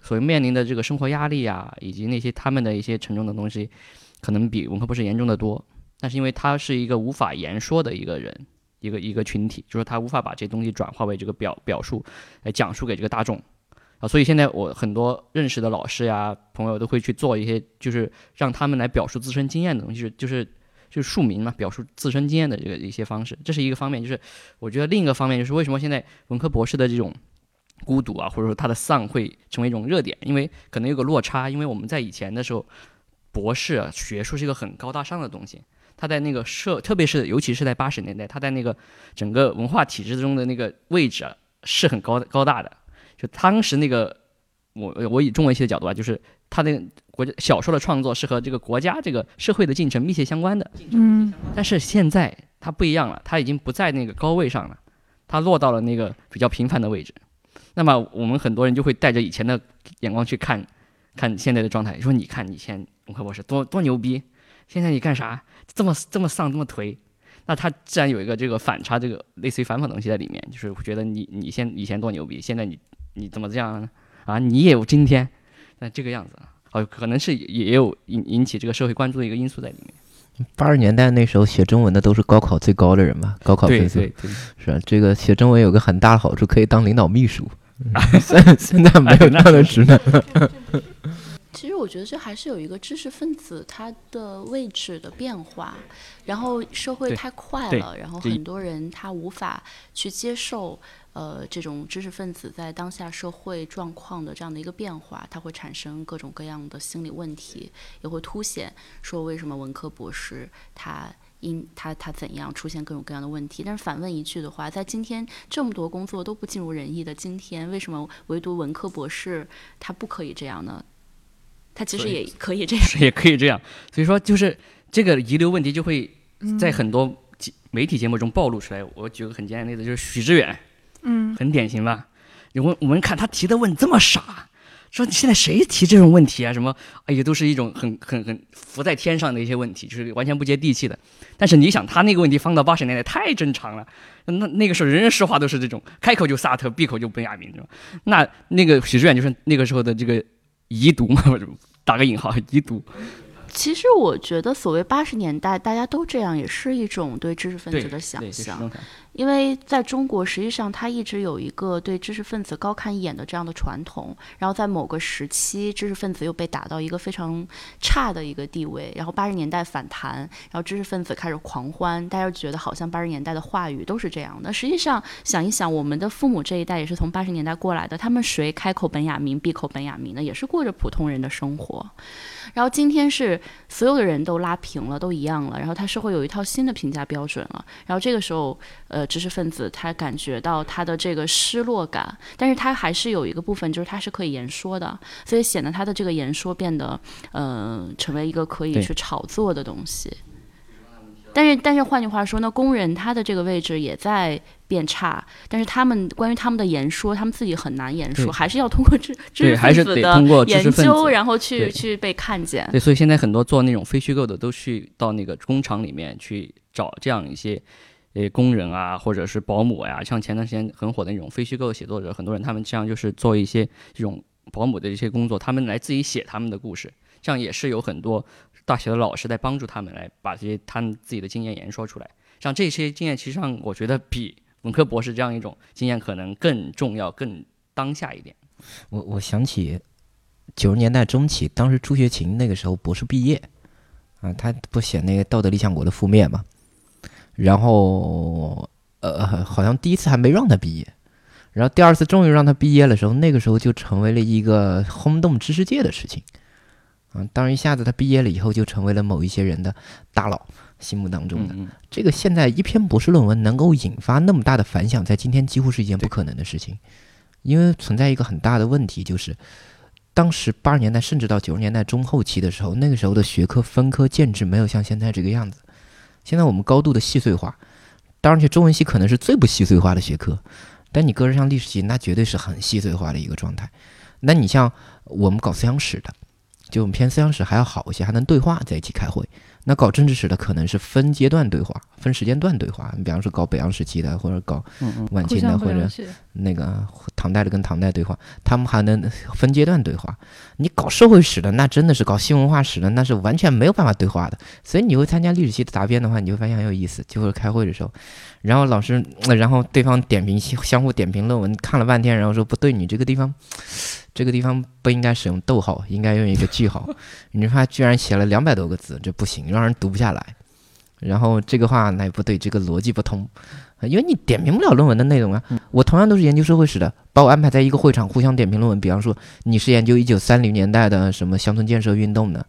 所面临的这个生活压力啊，以及那些他们的一些沉重的东西，可能比文科博士严重的多。但是因为他是一个无法言说的一个人。一个一个群体，就是他无法把这些东西转化为这个表表述来讲述给这个大众啊，所以现在我很多认识的老师呀朋友都会去做一些，就是让他们来表述自身经验的东西，就是就是庶民嘛，表述自身经验的这个一些方式，这是一个方面。就是我觉得另一个方面就是为什么现在文科博士的这种孤独啊，或者说他的丧会成为一种热点，因为可能有个落差，因为我们在以前的时候，博士啊、学术是一个很高大上的东西。他在那个社，特别是尤其是在八十年代，他在那个整个文化体制中的那个位置啊，是很高高大的。就当时那个，我我以中文系的角度啊，就是他那个国家小说的创作是和这个国家这个社会的进程密切相关的。嗯。但是现在他不一样了，他已经不在那个高位上了，他落到了那个比较平凡的位置。那么我们很多人就会带着以前的眼光去看，看现在的状态，说你看以前文科博士多多牛逼。现在你干啥？这么这么丧，这么颓，那他自然有一个这个反差，这个类似于反讽的东西在里面，就是觉得你你现以前多牛逼，现在你你怎么这样呢？啊？你也有今天，那这个样子啊，哦，可能是也有引引起这个社会关注的一个因素在里面。八十年代那时候写中文的都是高考最高的人嘛，高考分数是吧？这个写中文有个很大的好处，可以当领导秘书。现现在没有那样的职能。其实我觉得这还是有一个知识分子他的位置的变化，然后社会太快了，然后很多人他无法去接受呃这种知识分子在当下社会状况的这样的一个变化，它会产生各种各样的心理问题，也会凸显说为什么文科博士他因他他怎样出现各种各样的问题。但是反问一句的话，在今天这么多工作都不尽如人意的今天，为什么唯独文科博士他不可以这样呢？他其实也可以这样，也可以这样。所以说，就是这个遗留问题就会在很多媒体节目中暴露出来。我举个很简单的例子，就是许知远，嗯，很典型吧？你问我们看他提的问这么傻，说现在谁提这种问题啊？什么？哎呀，都是一种很很很浮在天上的一些问题，就是完全不接地气的。但是你想，他那个问题放到八十年代太正常了，那那个时候人人说话都是这种，开口就萨特，闭口就本雅明，是吧？那那个许志远就是那个时候的这个。遗毒嘛，打个引号，遗毒。其实我觉得，所谓八十年代大家都这样，也是一种对知识分子的想象。因为在中国，实际上它一直有一个对知识分子高看一眼的这样的传统。然后在某个时期，知识分子又被打到一个非常差的一个地位。然后八十年代反弹，然后知识分子开始狂欢，大家觉得好像八十年代的话语都是这样的。实际上想一想，我们的父母这一代也是从八十年代过来的，他们谁开口本雅明，闭口本雅明呢，也是过着普通人的生活。然后今天是所有的人都拉平了，都一样了。然后他是会有一套新的评价标准了。然后这个时候，呃，知识分子他感觉到他的这个失落感，但是他还是有一个部分，就是他是可以言说的，所以显得他的这个言说变得，呃，成为一个可以去炒作的东西。但是，但是换句话说，那工人他的这个位置也在变差，但是他们关于他们的言说，他们自己很难言说，还是要通过知知识分子的研究，然后去去被看见。对，所以现在很多做那种非虚构的，都去到那个工厂里面去找这样一些呃工人啊，或者是保姆呀，像前段时间很火的那种非虚构写作者，很多人他们这样就是做一些这种保姆的一些工作，他们来自己写他们的故事，这样也是有很多。大学的老师在帮助他们来把这些他们自己的经验言说出来，像这些经验，其实上我觉得比文科博士这样一种经验可能更重要、更当下一点。我我想起九十年代中期，当时朱学勤那个时候博士毕业啊，他不写那个《道德理想国》的覆灭嘛，然后呃，好像第一次还没让他毕业，然后第二次终于让他毕业的时候，那个时候就成为了一个轰动知识界的事情。啊，当然一下子他毕业了以后就成为了某一些人的大佬心目当中的。嗯这个现在一篇博士论文能够引发那么大的反响，在今天几乎是一件不可能的事情，因为存在一个很大的问题，就是当时八十年代甚至到九十年代中后期的时候，那个时候的学科分科建制没有像现在这个样子。现在我们高度的细碎化，当然，且中文系可能是最不细碎化的学科，但你搁着像历史系，那绝对是很细碎化的一个状态。那你像我们搞思想史的，就我们偏思想史还要好一些，还能对话在一起开会。那搞政治史的可能是分阶段对话，分时间段对话。你比方说搞北洋时期的，或者搞晚清的，或者。那个唐代的跟唐代对话，他们还能分阶段对话。你搞社会史的，那真的是搞新文化史的，那是完全没有办法对话的。所以你会参加历史系的答辩的话，你会发现很有意思。就会开会的时候，然后老师，呃然后对方点评相互点评论文，看了半天，然后说不对，你这个地方，这个地方不应该使用逗号，应该用一个句号。你说他居然写了两百多个字，这不行，让人读不下来。然后这个话那也不对，这个逻辑不通，呃因为你点评不了论文的内容啊。我同样都是研究社会史的，把我安排在一个会场互相点评论文。比方说你是研究一九三零年代的什么乡村建设运动的，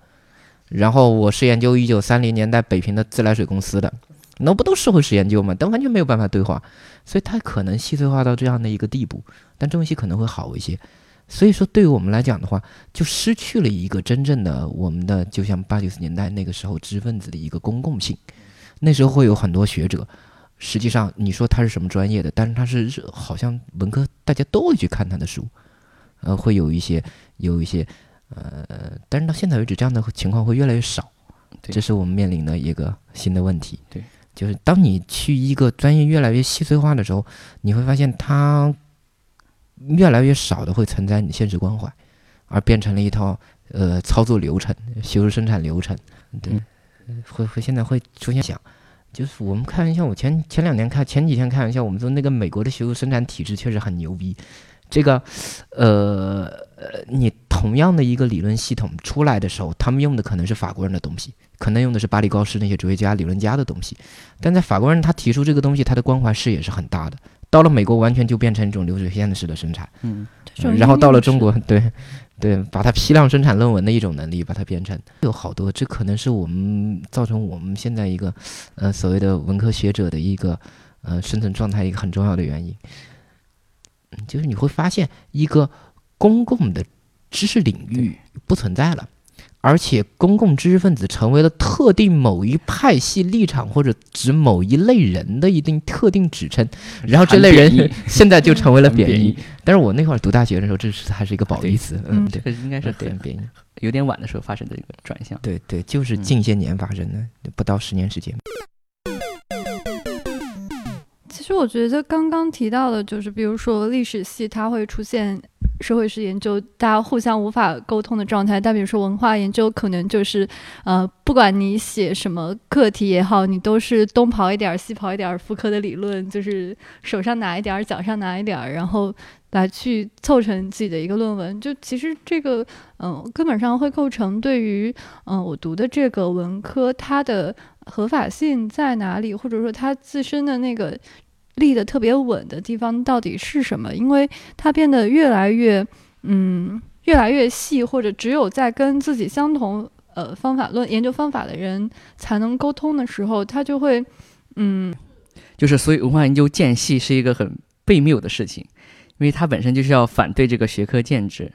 然后我是研究一九三零年代北平的自来水公司的，那不都社会史研究吗？但完全没有办法对话，所以它可能细碎化到这样的一个地步。但中文系可能会好一些。所以说，对于我们来讲的话，就失去了一个真正的我们的，就像八九十年代那个时候知识分子的一个公共性。那时候会有很多学者，实际上你说他是什么专业的，但是他是是好像文科大家都会去看他的书，呃，会有一些有一些呃，但是到现在为止，这样的情况会越来越少。这是我们面临的一个新的问题。对，就是当你去一个专业越来越细碎化的时候，你会发现它越来越少的会存在你现实关怀，而变成了一套呃操作流程、学术生产流程。对，嗯会会现在会出现想，就是我们开玩笑，我前前两年开前几天开玩笑，我们说那个美国的学术生产体制确实很牛逼。这个，呃呃，你同样的一个理论系统出来的时候，他们用的可能是法国人的东西，可能用的是巴黎高师那些哲学家、理论家的东西，但在法国人他提出这个东西，他的关怀视野是很大的。到了美国，完全就变成一种流水线式的生产。嗯，然后到了中国，对，对，把它批量生产论文的一种能力，把它变成有好多，这可能是我们造成我们现在一个呃所谓的文科学者的一个呃生存状态一个很重要的原因，嗯就是你会发现一个公共的知识领域不存在了。而且，公共知识分子成为了特定某一派系立场或者指某一类人的一定特定指称，然后这类人 现在就成为了贬义贬义。但是我那会儿读大学的时候，这是还是一个褒义词，嗯，嗯对，这应该是很贬义，有点晚的时候发生的一个转向。对对，就是嗯近些年发生的，不到十年时间。其实我觉得刚刚提到的，就是比如说历史系，它会出现社会史研究大家互相无法沟通的状态。但比如说文化研究，可能就是呃，不管你写什么课题也好，你都是东刨一点儿西刨一点儿，福柯的理论，就是手上拿一点儿，脚上拿一点儿，然后来去凑成自己的一个论文。就其实这个嗯、根本上会构成对于嗯、我读的这个文科它的合法性在哪里，或者说它自身的那个立得特别稳的地方到底是什么？因为它变得越来越，嗯，越来越细，或者只有在跟自己相同呃方法论研究方法的人才能沟通的时候，他就会，嗯，就是所以文化研究间隙是一个很悖谬的事情，因为它本身就是要反对这个学科建制。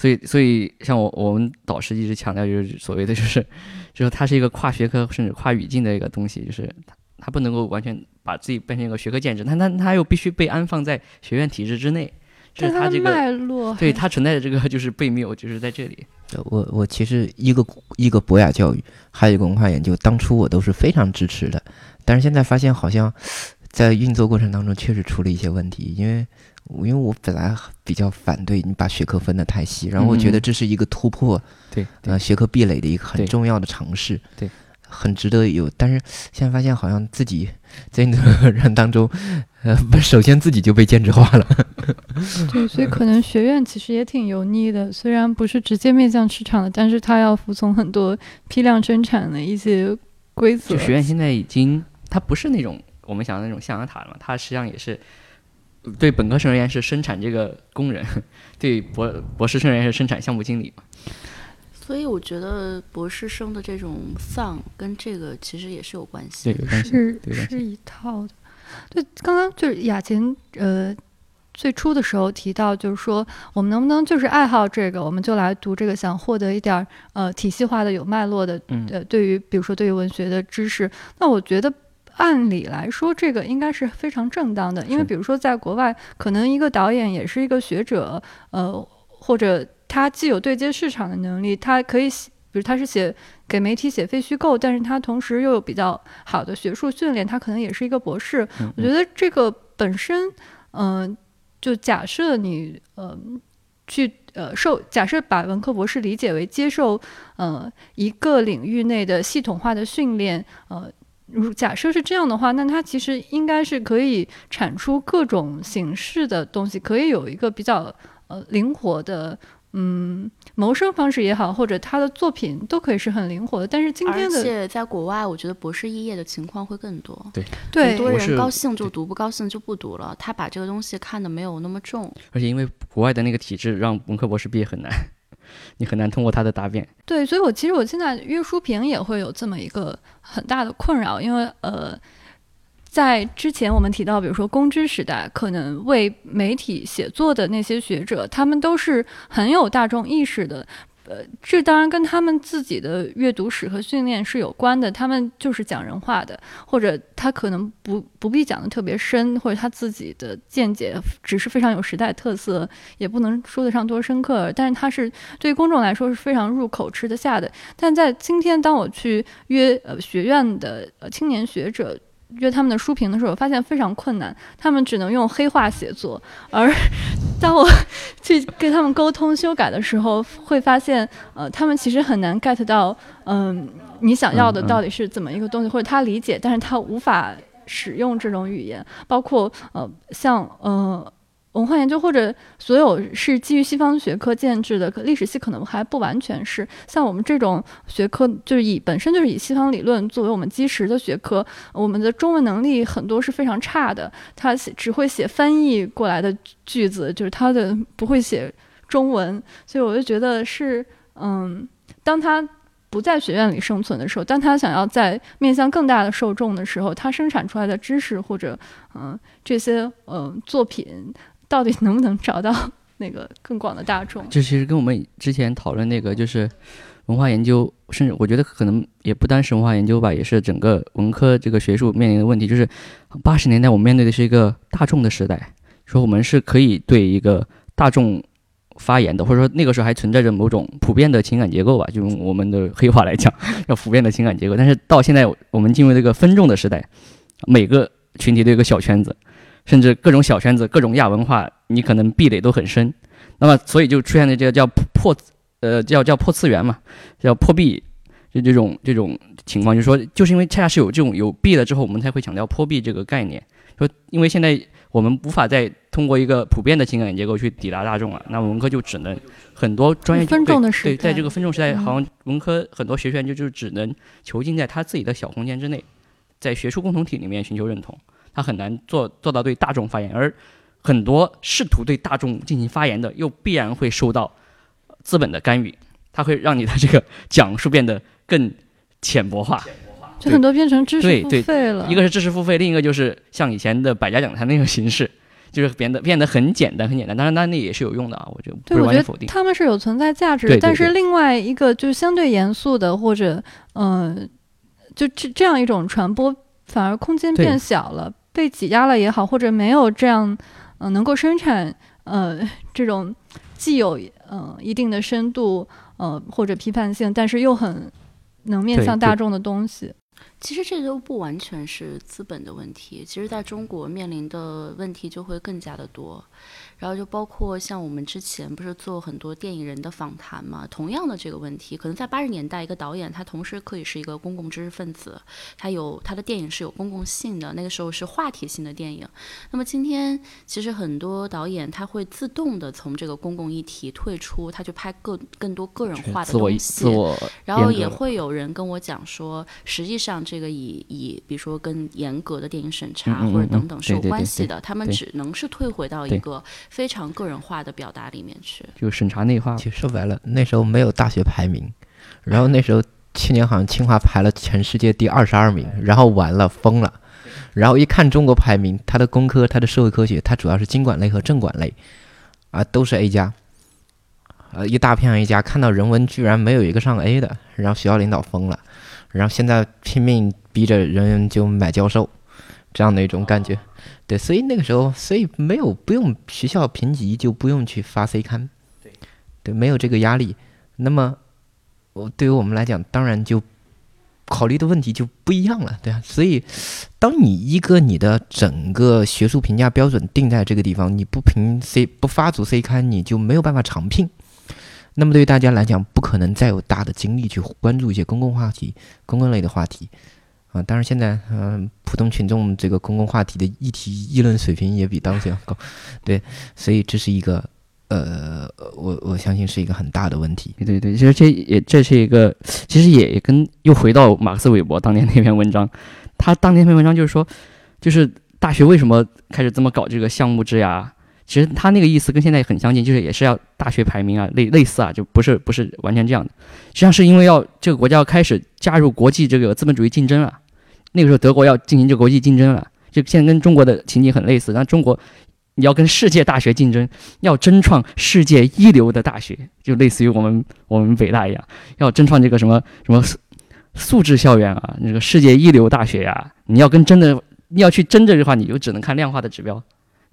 所以，所以像我我们导师一直强调，就是所谓的就是，就是它是一个跨学科甚至跨语境的一个东西，就是它不能够完全把自己变成一个学科建制，但它它又必须被安放在学院体制之内，就是它这个脉络对还它存在的这个就是悖谬，就是在这里。我我其实一个一个博雅教育，还有一个文化研究，当初我都是非常支持的，但是现在发现好像在运作过程当中确实出了一些问题，因为因为我本来比较反对你把学科分得太细，然后我觉得嗯。这是一个突破对对。呃学科壁垒的一个很重要的尝试，对，很值得有。但是现在发现好像自己 在那个 人当中，呃，不首先自己就被兼职化了。对，所以可能学院其实也挺油腻的，虽然不是直接面向市场的，但是它要服从很多批量生产的一些规则。就学院现在已经，它不是那种我们想的那种象牙塔了嘛，它实际上也是对本科生而言是生产这个工人，对博博士生而言是生产项目经理嘛。所以我觉得博士生的这种丧跟这个其实也是有关系对，的。有关系，是有关系是一套的。对，刚刚就是雅琴呃最初的时候提到，就是说我们能不能就是爱好这个，我们就来读这个，想获得一点儿呃体系化的、有脉络的嗯，呃，对于比如说对于文学的知识，那我觉得按理来说，这个应该是非常正当的，因为比如说在国外，可能一个导演也是一个学者，呃，或者他既有对接市场的能力，他可以写，比如他是写给媒体写非虚构，但是他同时又有比较好的学术训练，他可能也是一个博士。嗯我觉得这个本身，嗯、就假设你呃去呃受假设把文科博士理解为接受呃一个领域内的系统化的训练，呃。如假设是这样的话，那它其实应该是可以产出各种形式的东西，可以有一个比较呃灵活的嗯谋生方式也好，或者他的作品都可以是很灵活的。但是今天的而且在国外，我觉得博士肄业的情况会更多。对很对多人高兴就读，不高兴就不读了。他把这个东西看得没有那么重。而且因为国外的那个体制，让文科博士毕业很难，你很难通过他的答辩。对，所以我其实我现在约书评也会有这么一个很大的困扰，因为呃，在之前我们提到，比如说公知时代，可能为媒体写作的那些学者，他们都是很有大众意识的。呃，这当然跟他们自己的阅读史和训练是有关的。他们就是讲人话的，或者他可能不不必讲的特别深，或者他自己的见解只是非常有时代特色，也不能说得上多深刻。但是他是对公众来说是非常入口吃得下的。但在今天，当我去约呃学院的呃青年学者约他们的书评的时候，我发现非常困难，他们只能用黑话写作，而 当我 去跟他们沟通修改的时候，会发现呃他们其实很难 get 到嗯、你想要的到底是怎么一个东西，或者他理解，但是他无法使用这种语言，包括呃像呃。文化研究或者所有是基于西方学科建制的，可历史系可能还不完全是。像我们这种学科，就是以本身就是以西方理论作为我们基石的学科，我们的中文能力很多是非常差的。他写只会写翻译过来的句子，就是他的不会写中文，所以我就觉得是，嗯，当他不在学院里生存的时候，当他想要在面向更大的受众的时候，他生产出来的知识或者嗯、这些呃作品，到底能不能找到那个更广的大众？这其实跟我们之前讨论那个就是文化研究，甚至我觉得可能也不单是文化研究吧，也是整个文科这个学术面临的问题。就是八十年代我们面对的是一个大众的时代，说我们是可以对一个大众发言的，或者说那个时候还存在着某种普遍的情感结构吧，就用我们的黑话来讲，要普遍的情感结构。但是到现在我们进入这个分众的时代，每个群体都有个小圈子。甚至各种小圈子、各种亚文化，你可能壁垒都很深。那么，所以就出现了这个叫破，呃，叫叫破次元嘛，叫破壁，就这种这种情况，就是说，就是因为恰恰是有这种有壁了之后，我们才会强调破壁这个概念。说，因为现在我们无法再通过一个普遍的情感结构去抵达大众了，那文科就只能很多专业分众的时对，代在这个分众时代，嗯好像文科很多学院就就只能囚禁在他自己的小空间之内，在学术共同体里面寻求认同。他很难做做到对大众发言，而很多试图对大众进行发言的，又必然会受到资本的干预，它会让你的这个讲述变得更浅薄化。就很多变成知识付费了。一个是知识付费，另一个就是像以前的百家讲坛那种形式，就是变得变得很简单很简单。当然，那那也是有用的啊，我觉得不对，是我觉完全否定。得他们是有存在价值的，对对对但是另外一个就是相对严肃的，或者嗯、呃就这这样一种传播，反而空间变小了，被挤压了也好，或者没有这样嗯、呃能够生产呃这种既有嗯、呃一定的深度呃或者批判性，但是又很能面向大众的东西。其实这都不完全是资本的问题，其实在中国面临的问题就会更加的多。然后就包括像我们之前不是做很多电影人的访谈嘛，同样的这个问题，可能在八十年代，一个导演他同时可以是一个公共知识分子，他有他的电影是有公共性的，那个时候是话题性的电影。那么今天其实很多导演他会自动的从这个公共议题退出，他去拍更更多个人化的东西，自我。然后也会有人跟我讲说，实际上这个以以比如说跟严格的电影审查或者等嗯等是有关系的，他们只能是退回到一个非常个人化的表达里面去。就审查内化。其实说白了，那时候没有大学排名，然后那时候去年好像清华排了全世界第二十二名，然后完了疯了，然后一看中国排名，它的工科、它的社会科学，它主要是经管类和政管类，啊，都是 A 加，呃，一大片 A 加，看到人文居然没有一个上 A 的，然后学校领导疯了，然后现在拼命逼着人就买教授，这样的一种感觉。对，所以那个时候，所以没有不用学校评级，就不用去发 C 刊，对，没有这个压力。那么，我对于我们来讲，当然就考虑的问题就不一样了，对啊。所以，当你一个你的整个学术评价标准定在这个地方，你不评 C 不发足 C 刊，你就没有办法长聘。那么对于大家来讲，不可能再有大的精力去关注一些公共话题、公共类的话题啊。当然，现在嗯、普通群众这个公共话题的议题议论水平也比当前高，对，所以这是一个呃，我我相信是一个很大的问题。对对对，其实这也这是一个，其实也也跟又回到马克思韦伯当年那篇文章，他当年那篇文章就是说，就是大学为什么开始这么搞这个项目制呀？其实他那个意思跟现在很相近，就是也是要大学排名啊，类类似啊，就不是不是完全这样的。实际上是因为要这个国家要开始加入国际这个资本主义竞争了，那个时候德国要进行这个国际竞争了，就现在跟中国的情景很类似，但中国你要跟世界大学竞争，要争创世界一流的大学，就类似于我们我们北大一样，要争创这个什么什么素素质校园啊，那个世界一流大学呀、你要跟真的你要去争这句话，你就只能看量化的指标，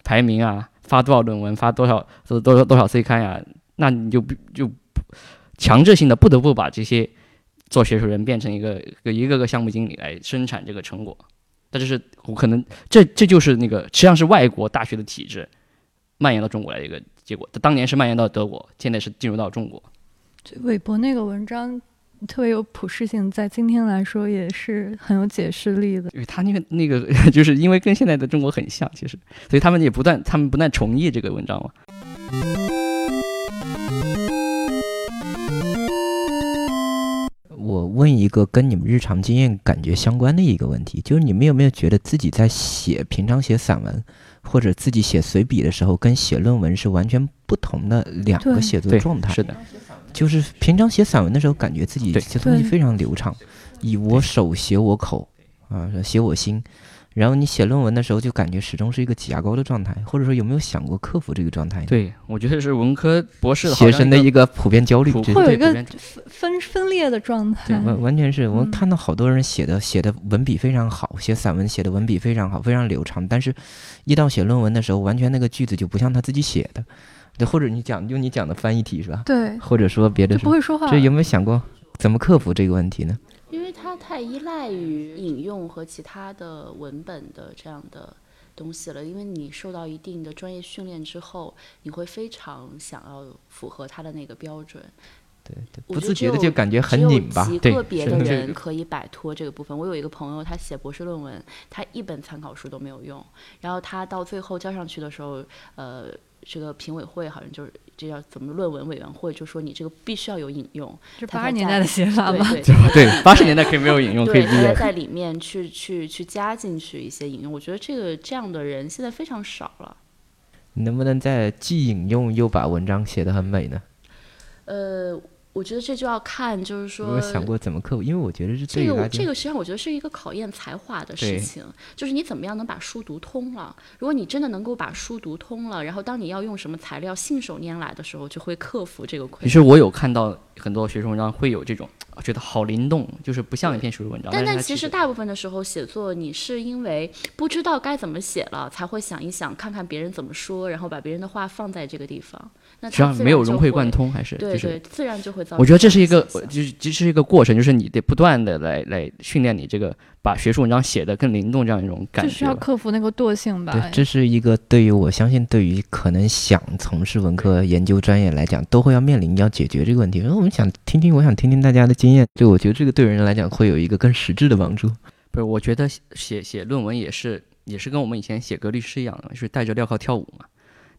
排名啊，发多少论文，发多少多多少多少 C 刊呀，那你就就强制性的不得不把这些做学术人变成一个一个个项目经理来生产这个成果。那这是我可能这这就是那个实际上是外国大学的体制蔓延到中国来的一个结果。当年是蔓延到德国，现在是进入到中国。这韦伯那个文章特别有普适性，在今天来说也是很有解释力的。因为他那个那个 就是因为跟现在的中国很像，其实，所以他们也不断他们不断重译这个文章嘛。我问一个跟你们日常经验感觉相关的一个问题，就是你们有没有觉得自己在写平常写散文或者自己写随笔的时候，跟写论文是完全不同的两个写作状态？是的，就是平常写散文的时候，感觉自己写东西非常流畅，以我手写我口啊，写我心。然后你写论文的时候，就感觉始终是一个挤牙膏的状态，或者说有没有想过克服这个状态？对，我觉得是文科博士学生的一个个普遍焦虑，会有一个对分分分裂的状态对，。完完全是我嗯看到好多人写的写的文笔非常好，写散文写的文笔非常好，非常流畅，但是，一到写论文的时候，完全那个句子就不像他自己写的，对，或者你讲用你讲的翻译题是吧？对，或者说别的就，不会说话。这有没有想过怎么克服这个问题呢？因为它太依赖于引用和其他的文本的这样的东西了。因为你受到一定的专业训练之后，你会非常想要符合它的那个标准。对对，不自觉的就感觉很只有拧巴。极对个别的人可以摆脱这个部分。我有一个朋友，他写博士论文，他一本参考书都没有用，然后他到最后交上去的时候，呃，这个评委会好像就是这叫怎么论文委员会就说你这个必须要有引用，是八十年代的写法吧？对八十年代可以没有引用，可以对，毕业。他在在里面去去去加进去一些引用，我觉得这个这样的人现在非常少了。你能不能在既引用又把文章写得很美呢？呃，我觉得这就要看，就是说有没有想过怎么克服？因为我觉得是这个我对于来讲这个实际上我觉得是一个考验才华的事情，就是你怎么样能把书读通了。如果你真的能够把书读通了，然后当你要用什么材料信手拈来的时候，就会克服这个困难。其实我有看到很多学术文章会有这种，啊觉得好灵动，就是不像一篇学术文章。但但其实大部分的时候写作，你是因为不知道该怎么写了，才会想一想，看看别人怎么说，然后把别人的话放在这个地方。那实际上没有融会贯通，还是就是对对，自然就会造成。我觉得这是一个，呃就是这是一个过程，就是你得不断的来来训练你这个把学术文章写的更灵动这样一种感觉就是要。克服那个惰性吧。对，这是一个对于我相信，对于可能想从事文科研究专业来讲，都会要面临要解决这个问题。然后我们想听听，我想听听大家的经验，就我觉得这个对人来讲会有一个更实质的帮助。不是，我觉得写写论文也是也是跟我们以前写格律诗一样的，就是带着镣铐跳舞嘛。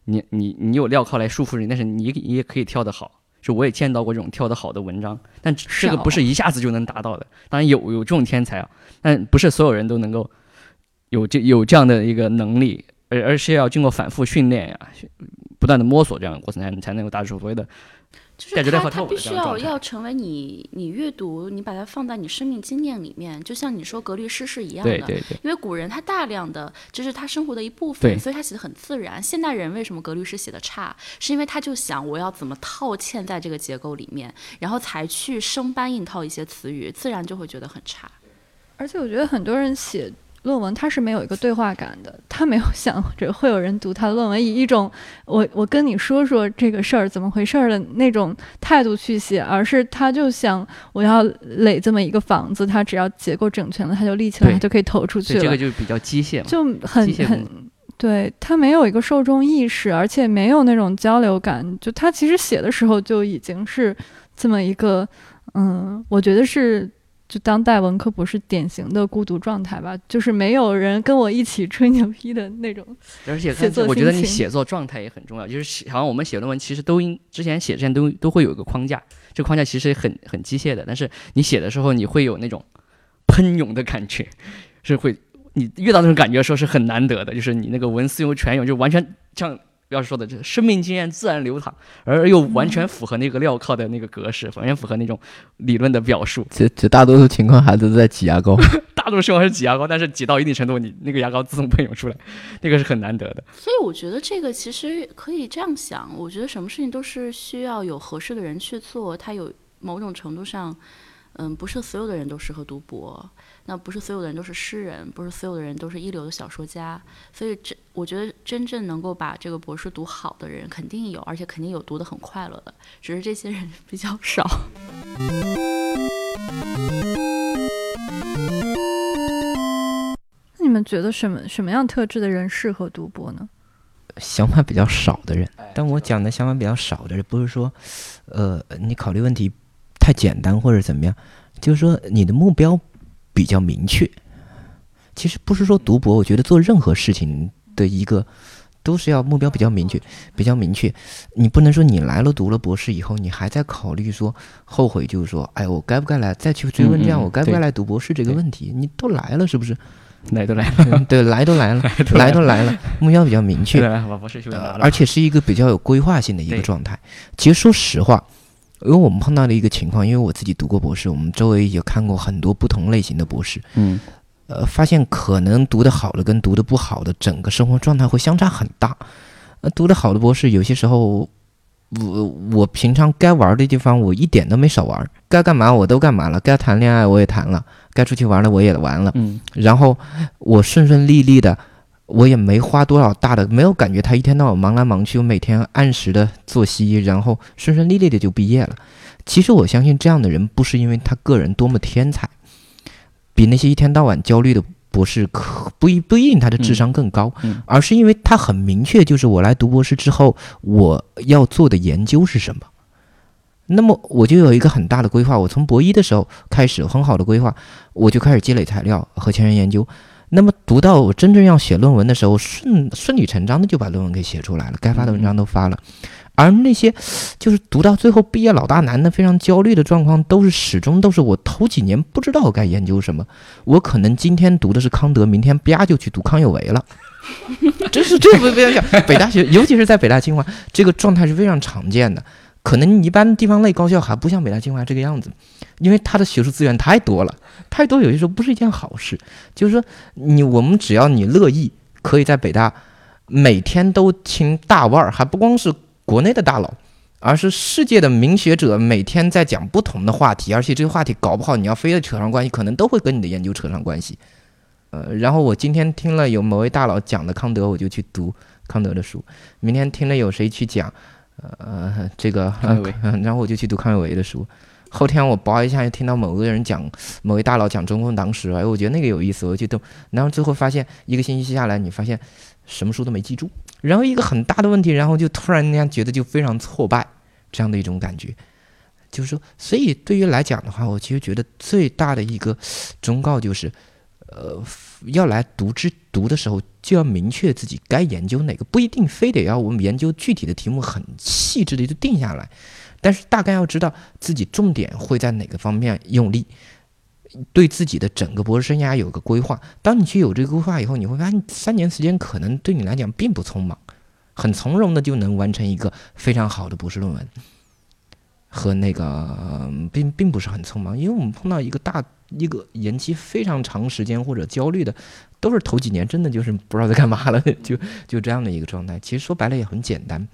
你你你有镣铐来束缚你，但是你你也可以跳得好。就我也见到过这种跳得好的文章，但这个不是一下子就能达到的。当然有有这种天才啊，但不是所有人都能够有这有这样的一个能力，而而是要经过反复训练呀，不断的摸索这样的过程才才能够达到所谓的就是感觉到它很透的它必须要要成为你你阅读，你把它放在你生命经验里面，就像你说格律诗是一样的。对对对因为古人他大量的这是他生活的一部分，对所以他写的很自然。现代人为什么格律诗写的差，是因为他就想我要怎么套嵌在这个结构里面，然后才去生搬硬套一些词语，自然就会觉得很差。而且我觉得很多人写论文，他是没有一个对话感的，他没有想着会有人读他的论文，以一种我我跟你说说这个事儿怎么回事儿的那种态度去写，而是他就想我要垒这么一个房子，它只要结构整全了，它就立起来，对它就可以投出去了，这个，就比较机械。就很很对他没有一个受众意识，而且没有那种交流感。就他其实写的时候就已经是这么一个，嗯，我觉得是就当代文科不是典型的孤独状态吧，就是没有人跟我一起吹牛逼的那种。而且我觉得你写作状态也很重要，就是写好像我们写论文其实都应之前写之前都都会有一个框架，这个框架其实很很机械的，但是你写的时候你会有那种喷涌的感觉，是会你遇到那种感觉的时候是很难得的，就是你那个文思涌泉涌，就完全像。要是说的这生命经验自然流淌，而又完全符合那个镣铐的那个格式，完全符合那种理论的表述。这这大多数情况还都是在挤牙膏。大多数情况是挤牙膏，但是挤到一定程度，你那个牙膏自动喷涌出来，那个是很难得的。所以我觉得这个其实可以这样想，我觉得什么事情都是需要有合适的人去做，他有某种程度上，嗯，不是所有的人都适合读博，那不是所有的人都是诗人，不是所有的人都是一流的小说家，所以这我觉得真正能够把这个博士读好的人肯定有，而且肯定有读得很快乐的，只是这些人比较少。那你们觉得什么什么样特质的人适合读博呢？想法比较少的人，但我讲的想法比较少的人，不是说，呃，你考虑问题太简单或者怎么样，就是说你的目标比较明确。其实不是说读博，我觉得做任何事情的一个都是要目标比较明确，比较明确。你不能说你来了读了博士以后，你还在考虑说后悔，就是说，哎，我该不该来再去追问这样，嗯嗯我该不该来读博士这个问题？你都来了，是不是？来都来了，嗯对，来都来了，来都来了，目标比较明确 而且是一个比较有规划性的一个状态。其实说实话，因为我们碰到的一个情况，因为我自己读过博士，我们周围也看过很多不同类型的博士，嗯，呃，发现可能读得好的跟读得不好的整个生活状态会相差很大。呃，读得好的博士，有些时候。我我平常该玩的地方，我一点都没少玩，该干嘛我都干嘛了，该谈恋爱我也谈了，该出去玩了我也玩了，嗯，然后我顺顺利利的，我也没花多少大的，没有感觉他一天到晚忙来忙去，我每天按时的作息，然后顺顺利利的就毕业了。其实我相信这样的人不是因为他个人多么天才，比那些一天到晚焦虑的博士可不一不一定他的智商更高，嗯而是因为他很明确，就是我来读博士之后我要做的研究是什么。那么我就有一个很大的规划，我从博一的时候开始很好的规划，我就开始积累材料和前人研究。读到我真正要写论文的时候，顺顺理成章的就把论文给写出来了，该发的文章都发了。而那些就是读到最后毕业老大难的非常焦虑的状况，都是始终都是我头几年不知道该研究什么，我可能今天读的是康德，明天啪就去读康有为了。这是这不不要讲，北大学尤其是在北大清华，这个状态是非常常见的。可能一般地方类高校还不像北大清华这个样子，因为他的学术资源太多了，太多有些时候不是一件好事。就是说，你我们只要你乐意，可以在北大每天都听大腕儿，还不光是国内的大佬，而是世界的名学者，每天在讲不同的话题，而且这个话题搞不好你要非得扯上关系，可能都会跟你的研究扯上关系。呃，然后我今天听了有某位大佬讲的康德，我就去读康德的书；明天听了有谁去讲，呃，这个，康有为呃然后我就去读康有为的书。后天我包一下又听到某个人讲某位大佬讲中共党史，哎，我觉得那个有意思，我就读。然后最后发现一个星期下来，你发现什么书都没记住，然后一个很大的问题，然后就突然那样觉得就非常挫败，这样的一种感觉。就是说，所以对于来讲的话，我其实觉得最大的一个忠告就是，呃，要来读之读的时候，就要明确自己该研究哪个，不一定非得要我们研究具体的题目很细致的就定下来。但是大概要知道自己重点会在哪个方面用力，对自己的整个博士生涯有个规划。当你去有这个规划以后，你会发现三年时间可能对你来讲并不匆忙，很从容的就能完成一个非常好的博士论文。和那个并并不是很匆忙，因为我们碰到一个大一个延期非常长时间或者焦虑的，都是头几年真的就是不知道在干嘛了，就就这样的一个状态。其实说白了也很简单，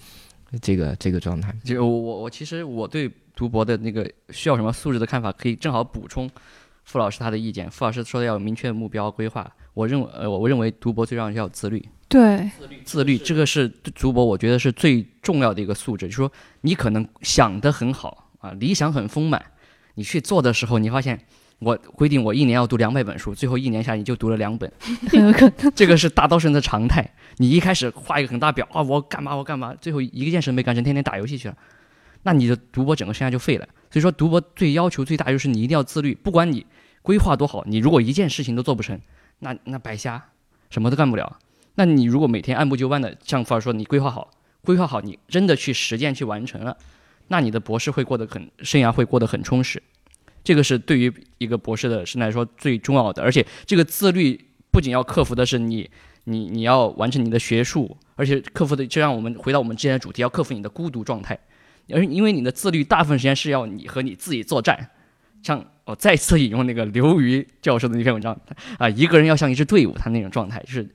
这个这个状态。就我我其实我对读博的那个需要什么素质的看法，可以正好补充傅老师他的意见。傅老师说的要有明确的目标规划，我认为呃我认为读博最重要要有自律。对，自律这个是读博我觉得是最重要的一个素质，就是说你可能想得很好啊，理想很丰满，你去做的时候，你发现我规定我一年要读两百本书，最后一年下来你就读了两本。这个是大多数人的常态。你一开始画一个很大表啊，我干嘛我干嘛，最后一件事没干成，天天打游戏去了，那你的读博整个生涯就废了。所以说读博最要求最大就是你一定要自律，不管你规划多好，你如果一件事情都做不成，那那白瞎，什么都干不了。那你如果每天按部就班的，像傅儿说，你规划好，规划好，你真的去实践去完成了，那你的博士会过得很，生涯会过得很充实。这个是对于一个博士的生来说最重要的，而且这个自律不仅要克服的是你，你你要完成你的学术，而且克服的就让我们回到我们之前的主题，要克服你的孤独状态，而因为你的自律大部分时间是要你和你自己作战。像我再次引用那个刘瑜教授的那篇文章啊，一个人要像一支队伍，他那种状态就是。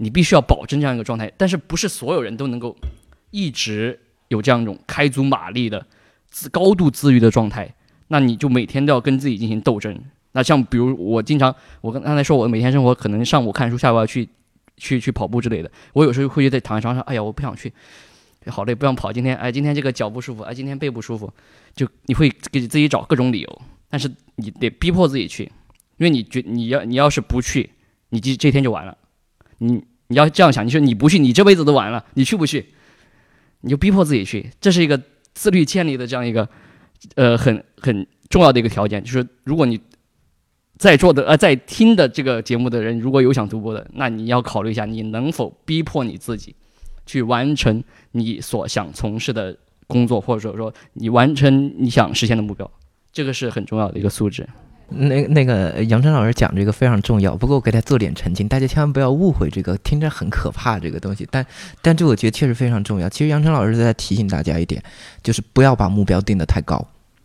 你必须要保证这样一个状态，但是不是所有人都能够一直有这样一种开足马力的自高度自律的状态？那你就每天都要跟自己进行斗争。那像比如我经常，我刚刚才说，我每天生活可能上午看书，下午要去去去跑步之类的。我有时候会在躺在床上，哎呀，我不想去，好累，不想跑。今天哎，今天这个脚不舒服，哎，今天背不舒服，就你会给自己找各种理由，但是你得逼迫自己去，因为你觉你要你要是不去，你这这天就完了。你你要这样想，你说你不去，你这辈子都完了。你去不去？你就逼迫自己去，这是一个自律建立的这样一个，呃，很很重要的一个条件。就是如果你在座的呃在听的这个节目的人，如果有想读博的，那你要考虑一下，你能否逼迫你自己去完成你所想从事的工作，或者说说你完成你想实现的目标，这个是很重要的一个素质。那那个杨晨老师讲这个非常重要，不过我给他做点澄清，大家千万不要误会这个，听着很可怕这个东西，但但这我觉得确实非常重要。其实杨晨老师在提醒大家一点，就是不要把目标定得太高。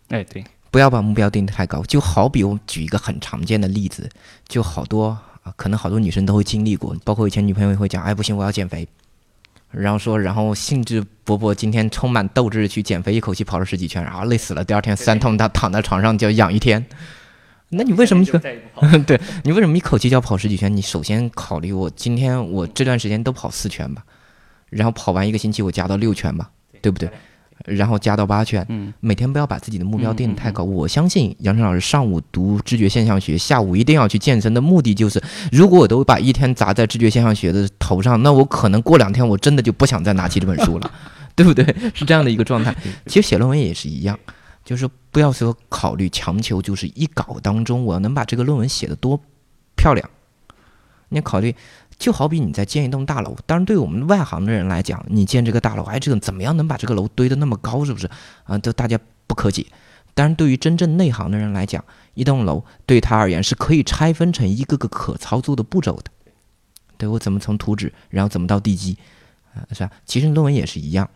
哎，对，不要把目标定得太高。就好比我举一个很常见的例子，就好多啊，可能好多女生都会经历过，包括以前女朋友也会讲，哎，不行，我要减肥，然后说，然后兴致勃勃，今天充满斗志去减肥，一口气跑了十几圈，然后累死了，第二天酸痛，他躺在床上就要养一天。那你为什么？对你为什么一口气就要跑十几圈？你首先考虑我今天我这段时间都跑四圈吧，然后跑完一个星期我加到六圈吧，对不对？然后加到八圈。嗯。每天不要把自己的目标定得太高。我相信杨晨老师上午读知觉现象学，下午一定要去健身的目的就是，如果我都把一天砸在知觉现象学的头上，那我可能过两天我真的就不想再拿起这本书了，对不对？是这样的一个状态。其实写论文也是一样。就是不要说考虑强求，就是一稿当中我要能把这个论文写得多漂亮。你考虑，就好比你在建一栋大楼，当然对我们外行的人来讲，你建这个大楼，哎，这个怎么样能把这个楼堆得那么高，是不是？啊，都大家不可解。但是对于真正内行的人来讲，一栋楼对他而言是可以拆分成一个个可操作的步骤的。对我怎么从图纸，然后怎么到地基，啊，是吧？其实论文也是一样。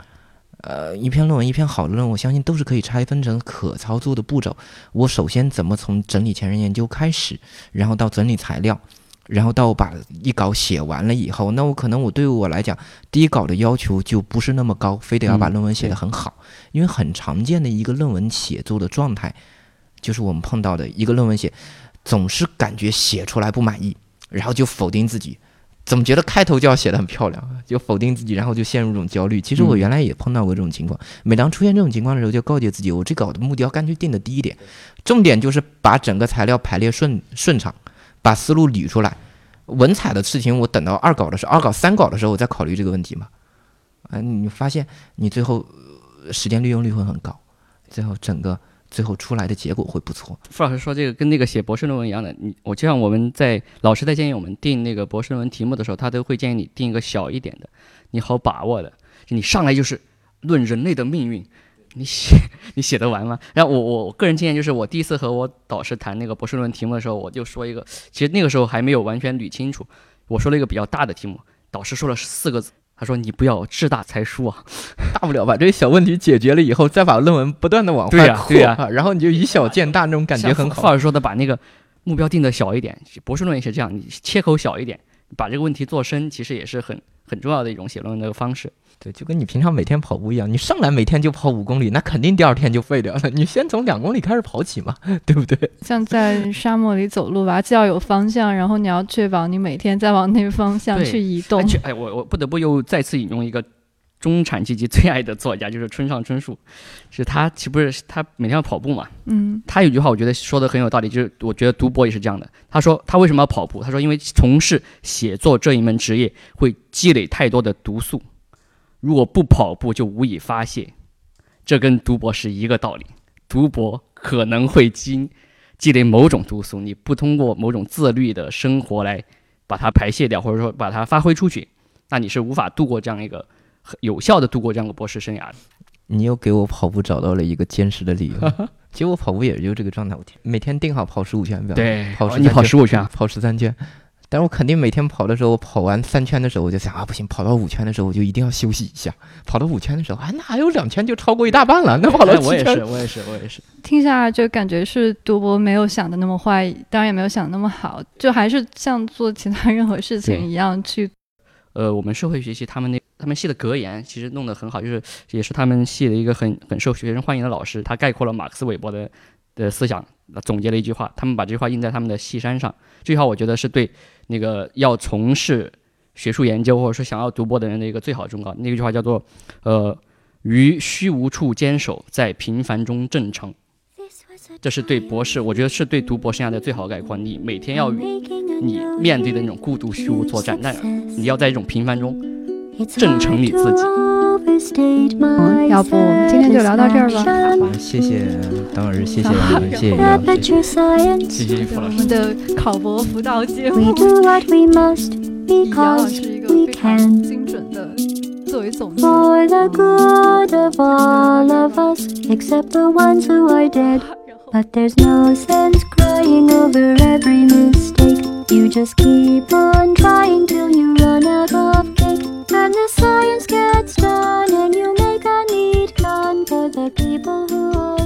呃，一篇论文，一篇好的论文，我相信都是可以拆分成可操作的步骤。我首先怎么从整理前人研究开始，然后到整理材料，然后到把一稿写完了以后，那我可能我对我来讲，第一稿的要求就不是那么高，非得要把论文写得很好。因为很常见的一个论文写作的状态，就是我们碰到的一个论文写，总是感觉写出来不满意，然后就否定自己。怎么觉得开头就要写得很漂亮，就否定自己，然后就陷入这种焦虑。其实我原来也碰到过这种情况。每当出现这种情况的时候，就告诫自己，我这稿的目标干脆定的低一点，重点就是把整个材料排列顺顺畅，把思路捋出来。文采的事情，我等到二稿的时候，二稿三稿的时候，我再考虑这个问题嘛。啊，你发现你最后时间利用率会很高，最后整个。最后出来的结果会不错。傅老师说这个跟那个写博士论文一样的，你我就像我们在老师在建议我们定那个博士论文题目的时候，他都会建议你定一个小一点的，你好把握的。你上来就是论人类的命运，你写 你写得完吗？然后我我我个人经验就是，我第一次和我导师谈那个博士论文题目的时候，我就说一个，其实那个时候还没有完全捋清楚，我说了一个比较大的题目，导师说了四个字，他说你不要志大才疏啊，大不了把这些小问题解决了以后，再把论文不断的往对外扩，呀对呀然后你就以小见大，那种感觉很好。像傅老师说的，把那个目标定的小一点，博士论文也是这样，你切口小一点，把这个问题做深，其实也是很很重要的一种写论文的方式。对，就跟你平常每天跑步一样，你上来每天就跑五公里，那肯定第二天就废掉了。你先从两公里开始跑起嘛，对不对？像在沙漠里走路吧，既要有方向，然后你要确保你每天在往那个方向去移动而。且，哎，我我不得不又再次引用一个中产阶级最爱的作家，就是村上春树，是他岂不是他每天要跑步嘛？嗯他有句话我觉得说的很有道理，就是我觉得读博也是这样的。他说他为什么要跑步？他说因为从事写作这一门职业会积累太多的毒素，如果不跑步就无以发泄，这跟读博是一个道理。读博可能会积积累某种毒素，你不通过某种自律的生活来把它排泄掉，或者说把它发挥出去，那你是无法度过这样一个很有效的度过这样的博士生涯的。你又给我跑步找到了一个坚实的理由。其实我跑步也就这个状态，我每天定好跑十五圈，对跑十你跑十五圈啊，跑十三圈。但是我肯定每天跑的时候，我跑完三圈的时候，我就想啊，不行，跑到五圈的时候，我就一定要休息一下。跑到五圈的时候，啊，那还有两圈就超过一大半了，那 跑到哎七圈，我也是，我也是，我也是。听下来就感觉是读博没有想的那么坏，当然也没有想的那么好，就还是像做其他任何事情一样去。呃，我们社会学系他们那他们系的格言其实弄得很好，就是也是他们系的一个很很受学生欢迎的老师，他概括了马克思韦伯的的思想，总结了一句话，他们把这句话印在他们的系衫上。这句话我觉得是对那个要从事学术研究或者说想要读博的人的一个最好的忠告。那句话叫做呃，于虚无处坚守，在平凡中正成。这是对博士，我觉得是对读博生涯的最好的概括。你每天要与你面对的那种孤独虚无作战，但你要在一种平凡中正成你自己。嗯，要不我们今天就聊到这儿吧。好，谢谢当老师，谢谢好你们，谢谢于老师。谢谢傅我老师们。的考博辅导节目 We，do what we must 以杨老 because 师一个 we 非常 can. 精准的作为总结。 For the good of all of us, except the ones who are dead. 然后 But there's no sense crying over every mistake. You just keep on trying till you And the science gets done, and you make a neat gun for the people who